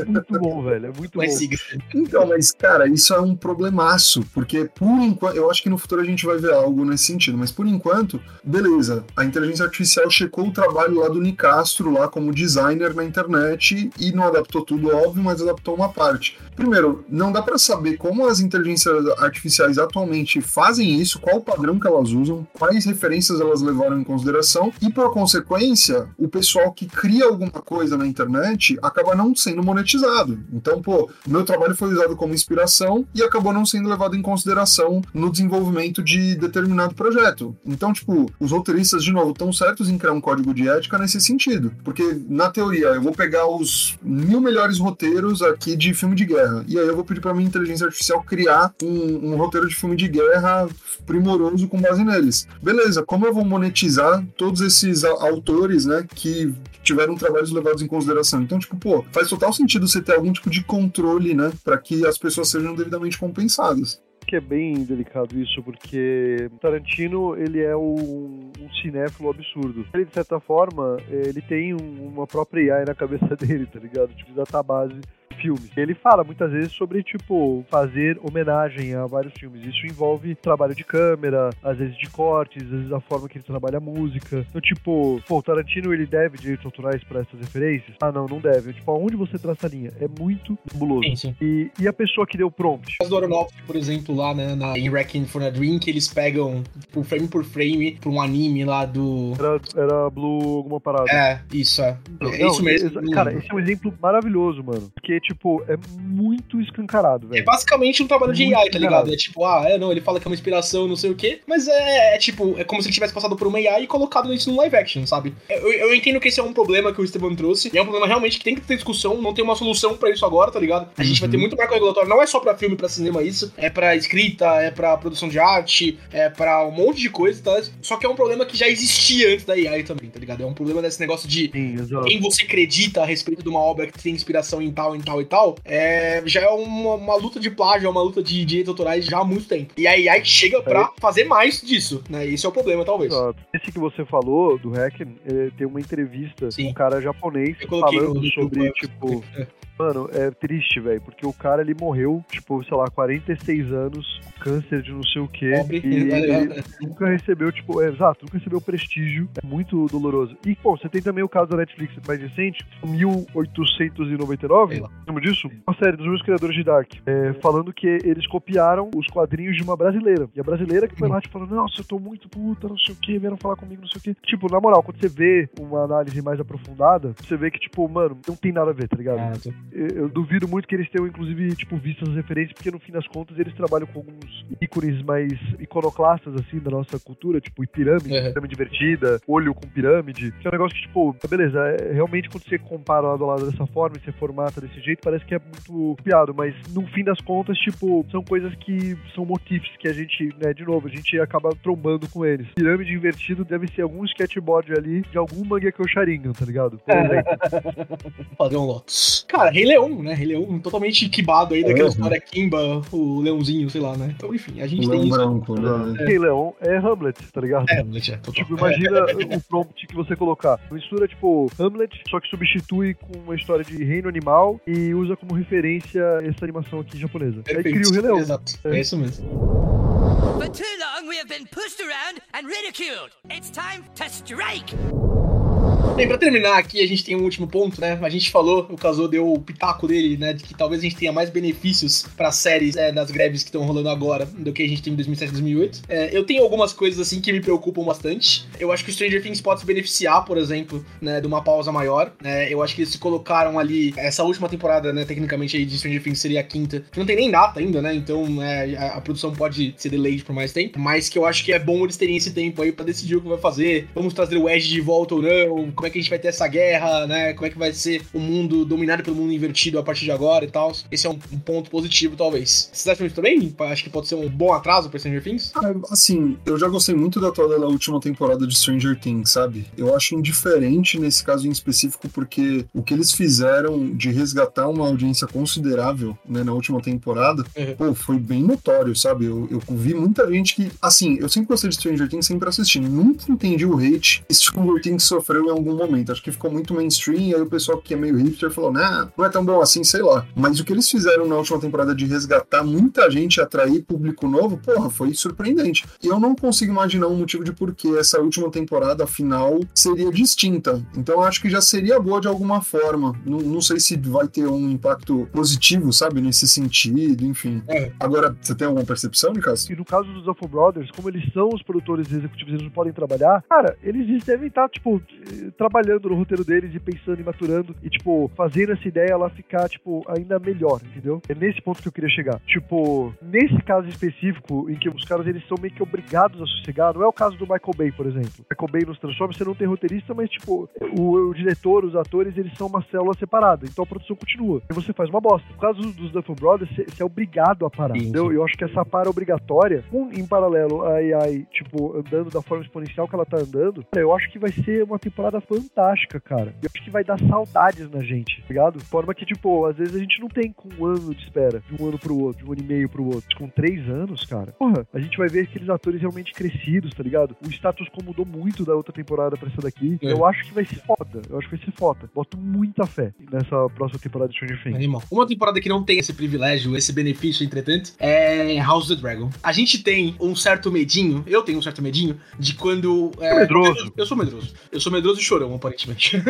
É muito bom, velho. É muito Mas bom. siga. Então, mas, cara, isso é um problemaço, porque por enquanto, eu acho que no futuro a gente vai ver algo nesse sentido, mas por enquanto, beleza, a inteligência artificial checou o trabalho lá do Nicastro, lá como designer na internet, e não adaptou tudo, óbvio, mas adaptou uma parte. Primeiro, não dá pra saber como as inteligências artificiais atualmente fazem isso, qual o padrão que elas usam, quais referências elas levaram em consideração e, por consequência, o pessoal que cria alguma coisa na internet acaba não sendo monetizado. Então, pô, meu trabalho foi usado como inspiração e acabou não sendo levado em consideração no desenvolvimento de determinado projeto. Então, tipo, os roteiristas, de novo, estão certos em criar um código de ética nesse sentido. Porque, na teoria, eu vou pegar os mil melhores roteiros aqui de filme de guerra. E aí eu vou pedir pra minha inteligência artificial criar um, um roteiro de filme de guerra primoroso com base neles. Beleza, como eu vou monetizar todos esses autores, né, que tiveram trabalhos levados em consideração? Então, tipo, pô, faz total sentido você ter algum tipo de controle, né, para que as pessoas sejam devidamente compensadas que é bem delicado isso, porque Tarantino, ele é um, um cinéfilo absurdo. Ele, de certa forma, ele tem um, uma própria AI na cabeça dele, tá ligado? Tipo, database filmes. Ele fala muitas vezes sobre, tipo, fazer homenagem a vários filmes. Isso envolve trabalho de câmera, às vezes de cortes, às vezes a forma que ele trabalha a música. Então, tipo, pô, o Tarantino ele deve direitos autorais para essas referências? Ah, não, não deve. Tipo, aonde você traça a linha? É muito nebuloso. Sim, sim. E, e a pessoa que deu o prompt? As do Aronofsky, por exemplo, lá né, na, em Wrecking for a Dream, que eles pegam por frame por frame pra um anime lá do. Era, era Blue alguma parada. É, isso, é. é não, isso mesmo. Cara, esse é um exemplo maravilhoso, mano. Porque, tipo, é muito escancarado, velho. É basicamente um trabalho de AI, tá ligado? É tipo, ah, é, não, ele fala que é uma inspiração, não sei o quê, mas é, é tipo, é como se ele tivesse passado por uma AI e colocado isso no live action, sabe? Eu, eu entendo que esse é um problema que o Esteban trouxe, e é um problema realmente que tem que ter discussão, não tem uma solução pra isso agora, tá ligado? A gente vai ter uhum. muito marco regulatório, não é só pra filme, pra cinema isso, é pra escrita, é pra produção de arte, é pra um monte de coisa, tá? Só que é um problema que já existia antes da AI também, tá ligado? É um problema desse negócio de Sim, quem você acredita a respeito de uma obra que tem inspiração em tal, em tal e tal, é, já é uma, uma, luta de plágio, é uma luta de direitos autorais já há muito tempo. E a AI chega pra é. fazer mais disso, né? Esse é o problema, talvez. Exato. Esse que você falou, do Hacken, é, tem uma entrevista Sim. com um cara japonês falando sobre, tipo... Mano, é triste, velho, porque o cara ele morreu, tipo, sei lá, 46 anos, câncer de não sei o quê. Pobre. E ele nunca recebeu, tipo, é, exato, nunca recebeu prestígio. É muito doloroso. E, pô, você tem também o caso da Netflix mais recente, 1899. Lembra disso? Uma série dos meus criadores de Dark. É, falando que eles copiaram os quadrinhos de uma brasileira. E a brasileira que foi lá, tipo, falando, nossa, eu tô muito puta, não sei o quê, vieram falar comigo, não sei o quê. Tipo, na moral, quando você vê uma análise mais aprofundada, você vê que, tipo, mano, não tem nada a ver, tá ligado? Ah, tô eu duvido muito que eles tenham, inclusive, tipo, visto as referências, porque no fim das contas eles trabalham com alguns ícones mais iconoclastas, assim, da nossa cultura, tipo, pirâmide, uhum. pirâmide invertida, olho com pirâmide, que é um negócio que, tipo, beleza, é, realmente quando você compara lado a lado dessa forma e você formata desse jeito, parece que é muito piado, mas no fim das contas, tipo, são coisas que são motifs que a gente, né, de novo, a gente acaba trombando com eles. Pirâmide invertido deve ser algum sketchboard ali de algum Mangekyo Sharingan, tá ligado? Por exemplo. Padrão Lotus. Cara, Rei Leão né? Rei Leão totalmente quibado aí daquela uhum. história Kimba, o leãozinho, sei lá, né? Então, enfim, a gente o tem isso. Branco, né? É. Rei Leão é Hamlet, tá ligado? É, Hamlet, é. Total. Tipo, imagina o prompt que você colocar. Mistura, tipo, Hamlet, só que substitui com uma história de reino animal e usa como referência essa animação aqui japonesa. Perfeito. Aí cria o Rei Leão. Exato, é, é isso mesmo. For too long we have been pushed around and ridiculed. It's time to strike! Bem, pra terminar aqui, a gente tem um último ponto, né? A gente falou, o Kazuo deu o pitaco dele, né? De que talvez a gente tenha mais benefícios para séries é, das greves que estão rolando agora do que a gente tem em 2007 e 2008. É, eu tenho algumas coisas, assim, que me preocupam bastante. Eu acho que o Stranger Things pode se beneficiar, por exemplo, né? De uma pausa maior. Né? Eu acho que eles se colocaram ali. Essa última temporada, né? Tecnicamente aí de Stranger Things seria a quinta. Que não tem nem data ainda, né? Então é, a, a, produção pode ser delayed por mais tempo. Mas que eu acho que é bom eles terem esse tempo aí para decidir o que vai fazer. Vamos trazer o Edge de volta ou não como é que a gente vai ter essa guerra, né? Como é que vai ser o mundo dominado pelo mundo invertido a partir de agora e tal. Esse é um, um ponto positivo, talvez. Vocês acham isso também? Acho que pode ser um bom atraso pra Stranger Things? Ah, assim, eu já gostei muito da toda da última temporada de Stranger Things, sabe? Eu acho indiferente nesse caso em específico, porque o que eles fizeram de resgatar uma audiência considerável, né, na última temporada, uhum. pô, foi bem notório, sabe? Eu, eu vi muita gente que, assim, eu sempre gostei de Stranger Things, sempre assistindo. Nunca entendi o hate que Stranger Things sofreu em algum no momento. Acho que ficou muito mainstream, e aí o pessoal que é meio hipster falou, né, não é tão bom assim, sei lá. Mas o que eles fizeram na última temporada de resgatar muita gente, atrair público novo, porra, foi surpreendente. E eu não consigo imaginar um motivo de por que essa última temporada, final, seria distinta. Então eu acho que já seria boa de alguma forma. Não, não sei se vai ter um impacto positivo, sabe, nesse sentido, enfim. É. Agora, você tem alguma percepção, Nicasso? E no caso dos Duffel Brothers, como eles são os produtores executivos, eles não podem trabalhar, cara, eles devem estar, tipo, eh, trabalhando no roteiro deles e pensando e maturando e, tipo, fazendo essa ideia ela ficar, tipo, ainda melhor, entendeu? É nesse ponto que eu queria chegar. Tipo, nesse caso específico, em que os caras, eles são meio que obrigados a sossegar, não é o caso do Michael Bay, por exemplo. Michael Bay nos Transformers, você não tem roteirista, mas, tipo, o, o diretor, os atores, eles são uma célula separada, então a produção continua. E você faz uma bosta. No caso dos Duffel Brothers, você é obrigado a parar, Sim, entendeu? Eu acho que essa para obrigatória, com, em paralelo a AI, tipo, andando da forma exponencial que ela tá andando, eu acho que vai ser uma temporada fantástica, cara. Eu acho que vai dar saudades na gente, tá ligado? Forma que, tipo, às vezes a gente não tem com um ano de espera, de um ano pro outro, de um ano e meio pro outro. Com três anos, cara, porra, a gente vai ver aqueles atores realmente crescidos, tá ligado? O status quo mudou muito da outra temporada pra essa daqui. É. Eu acho que vai ser foda. Eu acho que vai ser foda. Boto muita fé nessa próxima temporada de Stranger Things. Animal. Uma temporada que não tem esse privilégio, esse benefício, entretanto, é House of the Dragon. A gente tem um certo medinho, eu tenho um certo medinho, de quando. É, medroso. Eu sou medroso. Eu sou medroso chorão, aparentemente.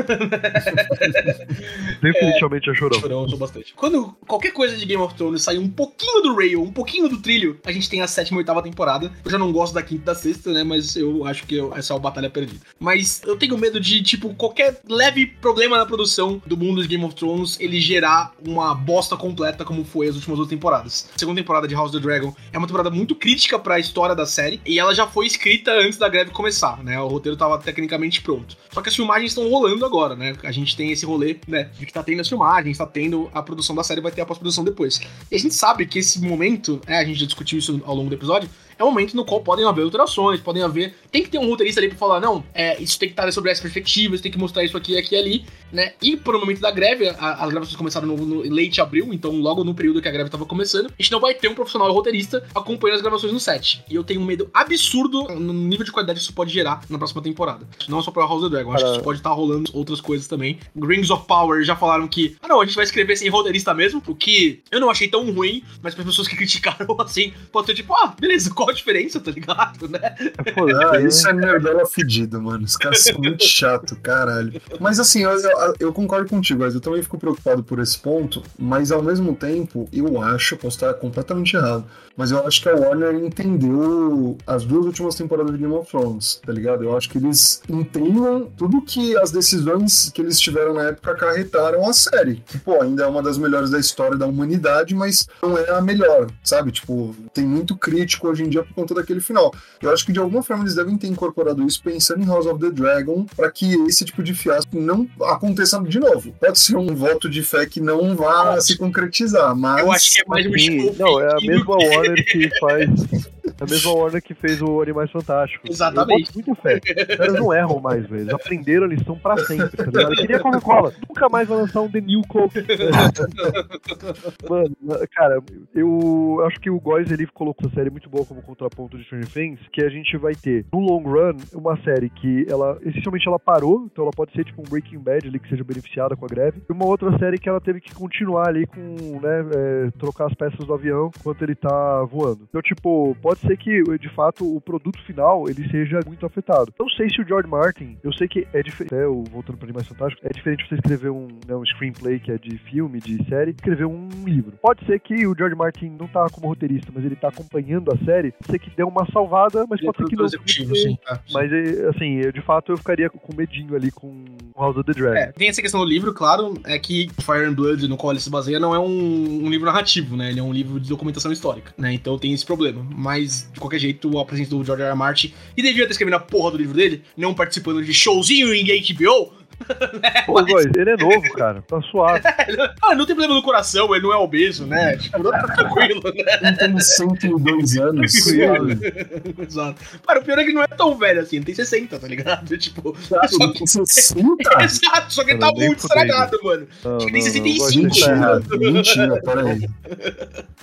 Definitivamente é chorão. chorão, eu sou bastante. Quando qualquer coisa de Game of Thrones sai um pouquinho do rail, um pouquinho do trilho, a gente tem a sétima e oitava temporada. Eu já não gosto da quinta e da sexta, né? Mas eu acho que essa é uma batalha perdida. Mas eu tenho medo de, tipo, qualquer leve problema na produção do mundo de Game of Thrones, ele gerar uma bosta completa como foi as últimas duas temporadas. A segunda temporada de House of the Dragon é uma temporada muito crítica pra história da série e ela já foi escrita antes da greve começar, né? O roteiro tava tecnicamente pronto. Só que as filmagens estão rolando agora, né? A gente tem esse rolê, né? De que tá tendo as filmagens, tá tendo a produção da série, vai ter a pós-produção depois. E a gente sabe que esse momento, é, a gente já discutiu isso ao longo do episódio, é um momento no qual podem haver alterações, podem haver. Tem que ter um roteirista ali pra falar, não, é, isso tem que estar sobre essa perspectiva, isso tem que mostrar isso aqui, aqui e ali, né? E por um momento da greve, a- as gravações começaram no, no late abril, então logo no período que a greve tava começando, a gente não vai ter um profissional roteirista acompanhando as gravações no set. E eu tenho um medo absurdo no nível de qualidade que isso pode gerar na próxima temporada. Não só pra House of the Dragon, acho que isso pode estar rolando outras coisas também. Rings of Power já falaram que, ah não, a gente vai escrever sem roteirista mesmo, o que eu não achei tão ruim, mas para pessoas que criticaram assim, pode ser tipo, ah, beleza, qual a diferença, tá ligado, né? Foda, Ah, isso é nerdola fedida, mano. Os caras são muito chato, caralho. Mas assim, eu, eu- eu concordo contigo, mas eu também fico preocupado por esse ponto, mas ao mesmo tempo, eu acho, posso estar completamente errado, mas eu acho que a Warner entendeu as duas últimas temporadas de Game of Thrones, tá ligado? Eu acho que eles entendem tudo que as decisões que eles tiveram na época acarretaram a série. Que, pô, ainda é uma das melhores da história da humanidade, mas não é a melhor, sabe? Tipo, tem muito crítico hoje em dia por conta daquele final. Eu acho que de alguma forma eles devem ter incorporado isso pensando em House of the Dragon para que esse tipo de fiasco não aconteça de novo. Pode ser um voto de fé que não vá se concretizar, mas. Eu acho que é mais um não, é a mesma que- Warner que faz. A mesma Warner que fez o Animais Fantásticos. Exatamente. Eu muita fé. Os caras não erram mais, velho. Eles aprenderam a lição pra sempre, tá ligado? Eu queria Coca-Cola. Nunca mais vai lançar um The New Coke. Mano, cara, eu acho que o Góis ele colocou essa série muito boa como contraponto de Stranger Things, que a gente vai ter, no long run, uma série que ela, essencialmente ela parou, então ela pode ser tipo um Breaking Bad ali que seja beneficiada com a greve, e uma outra série que ela teve que continuar ali com, né, é, trocar as peças do avião enquanto ele tá voando. Então, tipo, pode ser que, de fato, o produto final, ele seja muito afetado. Não sei se o George Martin, eu sei que é diferente, até o voltando para Animais Fantásticos, é diferente você escrever um, né, um screenplay que é de filme, de série, escrever um livro. Pode ser que o George Martin não tá como roteirista, mas ele tá acompanhando a série, pode ser que dê uma salvada, mas Ele pode ser que não. executivo, sim. Sim. Mas, é, assim, eu, de fato, eu ficaria com medinho ali com House of the Dragon. É, tem essa questão do livro, claro, é que Fire and Blood, no qual ele se baseia, não é um, um livro narrativo, né? Ele é um livro de documentação histórica, né? Então tem esse problema. Mas, de qualquer jeito, a presença do George R. R. Martin, e devia ter escrevido a porra do livro dele, não participando de showzinho em HBO, Pô, Góis, ele é novo, cara. Tá suave. ah, não tem problema no coração, ele não é obeso, né? Tipo, tá tranquilo, né? Ele tem 102 anos. Exato. Cara, o pior é que não é tão velho assim, ele tem 60, tá ligado? Tipo, Ele tem 60? exato, só que ele tá muito estragado, mano. Não, Acho que tem não, não, 65, Góis, isso tá Mentira, mentira, peraí.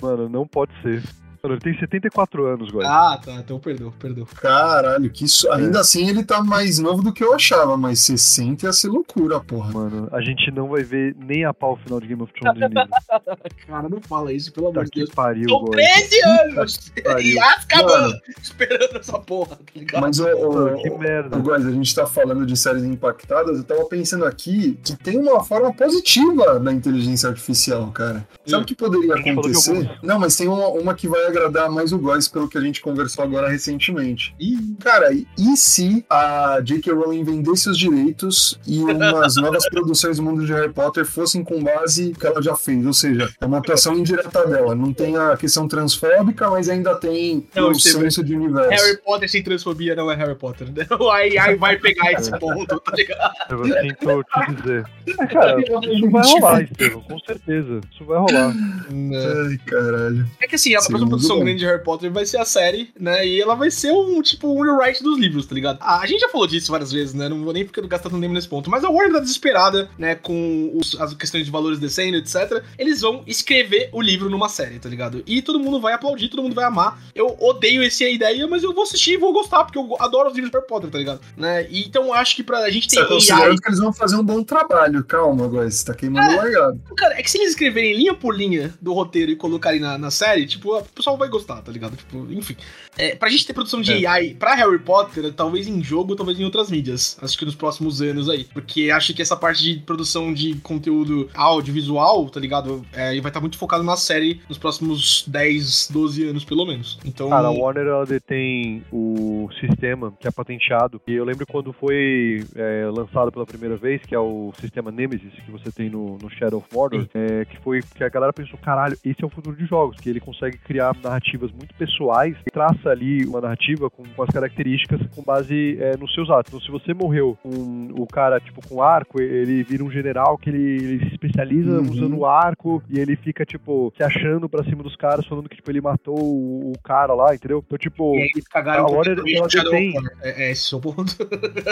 Mano, não pode ser. Ele tem 74 anos, Góis. Ah, tá. Então perdeu, perdeu. Caralho, que isso. Ainda assim ele tá mais novo do que eu achava, mas 60 ia ser loucura, porra. Mano, a gente não vai ver nem a pau o final de Game of Thrones. Cara, não fala isso, pelo Tá amor de que Deus. pariu, São Góis. 13 anos! pariu. E acabando esperando essa porra, tá ligado? Mas, ô, ô, que merda. Guys, a gente tá falando de séries impactadas, eu tava pensando aqui que tem uma forma positiva da inteligência artificial, cara. Sabe o que poderia acontecer? Não, mas tem uma, uma que vai agradar mais o Góis pelo que a gente conversou agora recentemente. Ih, Cara, e, e se a J.K. Rowling vendesse os direitos e umas novas produções do mundo de Harry Potter fossem com base que ela já fez? Ou seja, é uma atuação indireta dela. Não tem a questão transfóbica, mas ainda tem Não, o senso de universo. Harry Potter sem transfobia não é Harry Potter. né? Aí, aí vai pegar esse ponto, tá ligado? Eu sinto te dizer. É, cara, isso vai rolar, Estevam, com certeza. Isso vai rolar. Ai, caralho. É que assim, a próxima produção grande de Harry Potter vai ser a série, né? E ela vai ser um, tipo, um rewrite dos livros, tá ligado? A gente já falou disso várias vezes, né? Não vou nem ficar gastando tempo nesse ponto. Mas a Warner tá desesperada, né? Com os- as questões de valores descendo, etc. Eles vão escrever o livro numa série, tá ligado? E todo mundo vai aplaudir, todo mundo vai amar. Eu odeio essa ideia, mas eu vou assistir e vou gostar, porque eu adoro os livros de Harry Potter, tá ligado? Né? E, então eu acho que pra gente Você ter tá considerando que eles vão fazer um bom trabalho. Calma, Góis, você tá queimando o largado. Cara, é que se eles escreverem linha por linha do roteiro e colocarem na, na série, tipo, o pessoal vai gostar, tá ligado? Tipo, enfim. É, pra gente ter produção de É. AI pra Harry Potter, talvez em jogo, talvez em outras mídias. Acho que nos próximos anos aí. Porque acho que essa parte de produção de conteúdo audiovisual, tá ligado? É, vai estar muito focado na série nos próximos 10, 12 anos, pelo menos. Então. Cara, a Warner ela detém o sistema que é patenteado. E eu lembro quando foi é, lançado pela primeira vez, que é o sistema Nemesis que você tem no, no Shadow of Mordor, é, que foi que a galera pensou, caralho, esse é o futuro de jogos, que ele consegue criar narrativas muito pessoais e traça ali uma narrativa com, com as características com base é, nos seus atos. Então, se você morreu com o cara, tipo, com arco, ele vira um general que ele, ele se especializa Uhum. usando o arco e ele fica, tipo, se achando pra cima dos caras, falando que, tipo, ele matou o, o cara lá, entendeu? Então, tipo, E aí eles cagaram A Warner, ela detém- War. É, é esse é o ponto.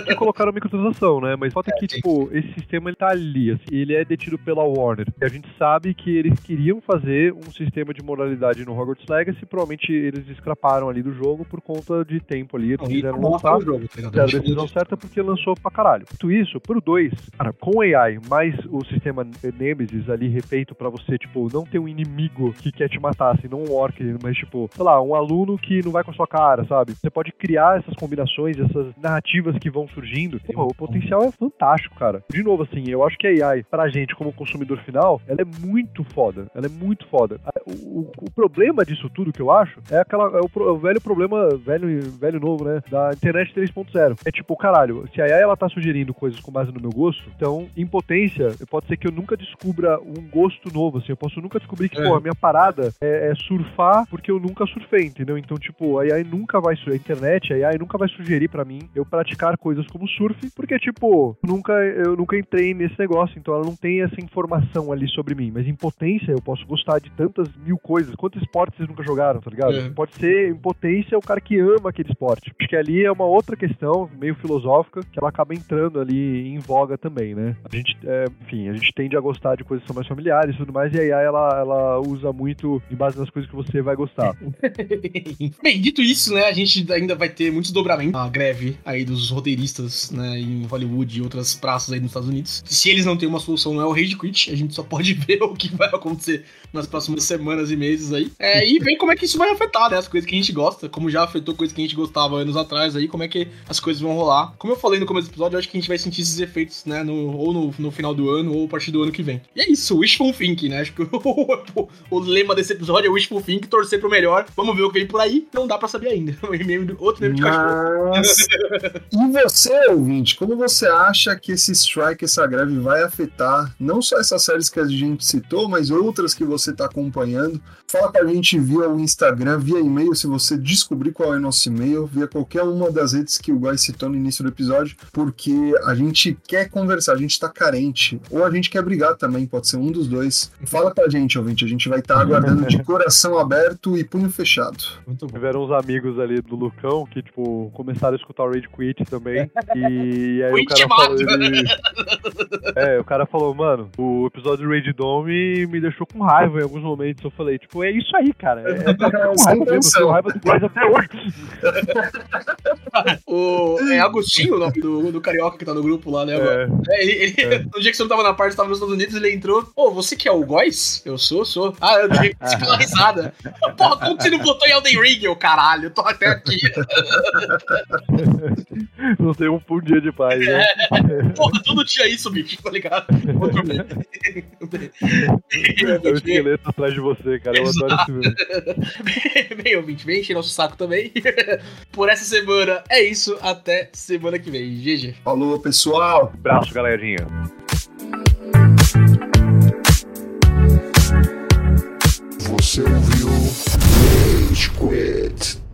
que colocaram microtransação, né? Mas fato é que, sim. tipo, esse sistema ele tá ali, assim, ele é detido pela Warner. E a gente sabe que eles queriam fazer um sistema de moralidade no Hogwarts Legacy, provavelmente eles escaparam ali do jogo por conta de tempo ali, eles quiseram lançar. o jogo, tá a decisão certa porque lançou pra caralho. Dito isso, pro 2, cara, com AI, mais o sistema Nemesis ali refeito pra você, tipo, não ter um inimigo que quer te matar, assim, não um orc, mas tipo, sei lá, um aluno que não vai com a sua cara, sabe? Você pode criar essas combinações, essas narrativas que vão surgindo. Pô, o potencial é fantástico, cara. De novo, assim, eu acho que a AI, pra gente, como consumidor final, ela é muito foda. Ela é muito foda. O, o- o problema disso tudo que eu acho é aquela é o, é o velho problema, velho, velho novo, né? Da internet 3.0. É tipo, caralho, se a AI ela tá sugerindo coisas com base no meu gosto, então, em potência, pode ser que eu nunca descubra um gosto novo, assim. Eu posso nunca descobrir que, É. pô, a minha parada é, é surfar porque eu nunca surfei, entendeu? Então, tipo, a AI nunca vai, a internet, a AI nunca vai sugerir pra mim eu praticar coisas como surf, porque, tipo, nunca, eu nunca entrei nesse negócio, então ela não tem essa informação ali sobre mim. Mas em potência, eu posso gostar de tantas mil coisas. Quantos esportes nunca jogaram, tá ligado? É. Pode ser, em potência, o cara que ama aquele esporte. Acho que ali é uma outra questão, meio filosófica, que ela acaba entrando ali em voga também, né? A gente, é, enfim, a gente tende a gostar de coisas que são mais familiares e tudo mais, e a AI, ela, ela usa muito em base nas coisas que você vai gostar. Bem, dito isso, né, a gente ainda vai ter muitos dobramentos. A greve aí dos roteiristas, né, em Hollywood e outras praças aí nos Estados Unidos. Se eles não têm uma solução, não é o rage quit. A gente só pode ver o que vai acontecer nas próximas semanas e meses aí. É, e ver como é que isso vai afetar, né, as coisas que a gente gosta, como já afetou coisas que a gente gostava anos atrás aí, como é que as coisas vão rolar. Como eu falei no começo do episódio, eu acho que a gente vai sentir esses efeitos, né, no, ou no, no final do ano, ou a partir do ano que vem. E é isso, wishful thinking, né, acho que o, o lema desse episódio é wishful thinking, torcer pro melhor. Vamos ver o que vem por aí, não dá pra saber ainda. Outro meme de cachorro. Mas... e você, ouvinte, como você acha que esse strike, essa greve vai afetar não só essas séries que a gente citou, mas outras que você está acompanhando? Fala com a gente via o Instagram, via e-mail, se você descobrir qual é o nosso e-mail, via qualquer uma das redes que o Guy citou no início do episódio, porque a gente quer conversar, a gente tá carente, ou a gente quer brigar também, pode ser um dos dois. Fala com a gente, ouvinte, a gente vai estar aguardando de coração aberto e punho fechado. Muito bom. Tiveram uns amigos ali do Lucão que, tipo, começaram a escutar o Rage Quit também. E aí o cara falou. Ele... É, o cara falou, mano, o episódio do Rage Dome me deixou com raiva em alguns momentos. Eu falei, tipo, tipo, é isso aí, cara. É, é, raiva mesmo, eu intenção. tenho raiva do Góis até hoje. O, é Agostinho o nome do, do carioca que tá no grupo lá, né? É, É, ele, ele- No dia que você não tava na parte, você tava nos Estados Unidos, ele entrou. Ô, você que é o Góis? Eu sou, sou. Ah, eu dei uma risada. Porra, como que você não botou em Elden Ring, ô caralho? Eu tô até aqui. não tem um, um dia de paz, né? Porra, todo dia isso, bicho, tá ligado? Outro bem. É o esqueleto atrás de você, cara. Eu adoro esse filme. Bem, ouvinte, vem encher nosso saco também. Por essa semana é isso. Até semana que vem. GG. Falou, pessoal. Abraço, galerinha. Você ouviu Rage Quit.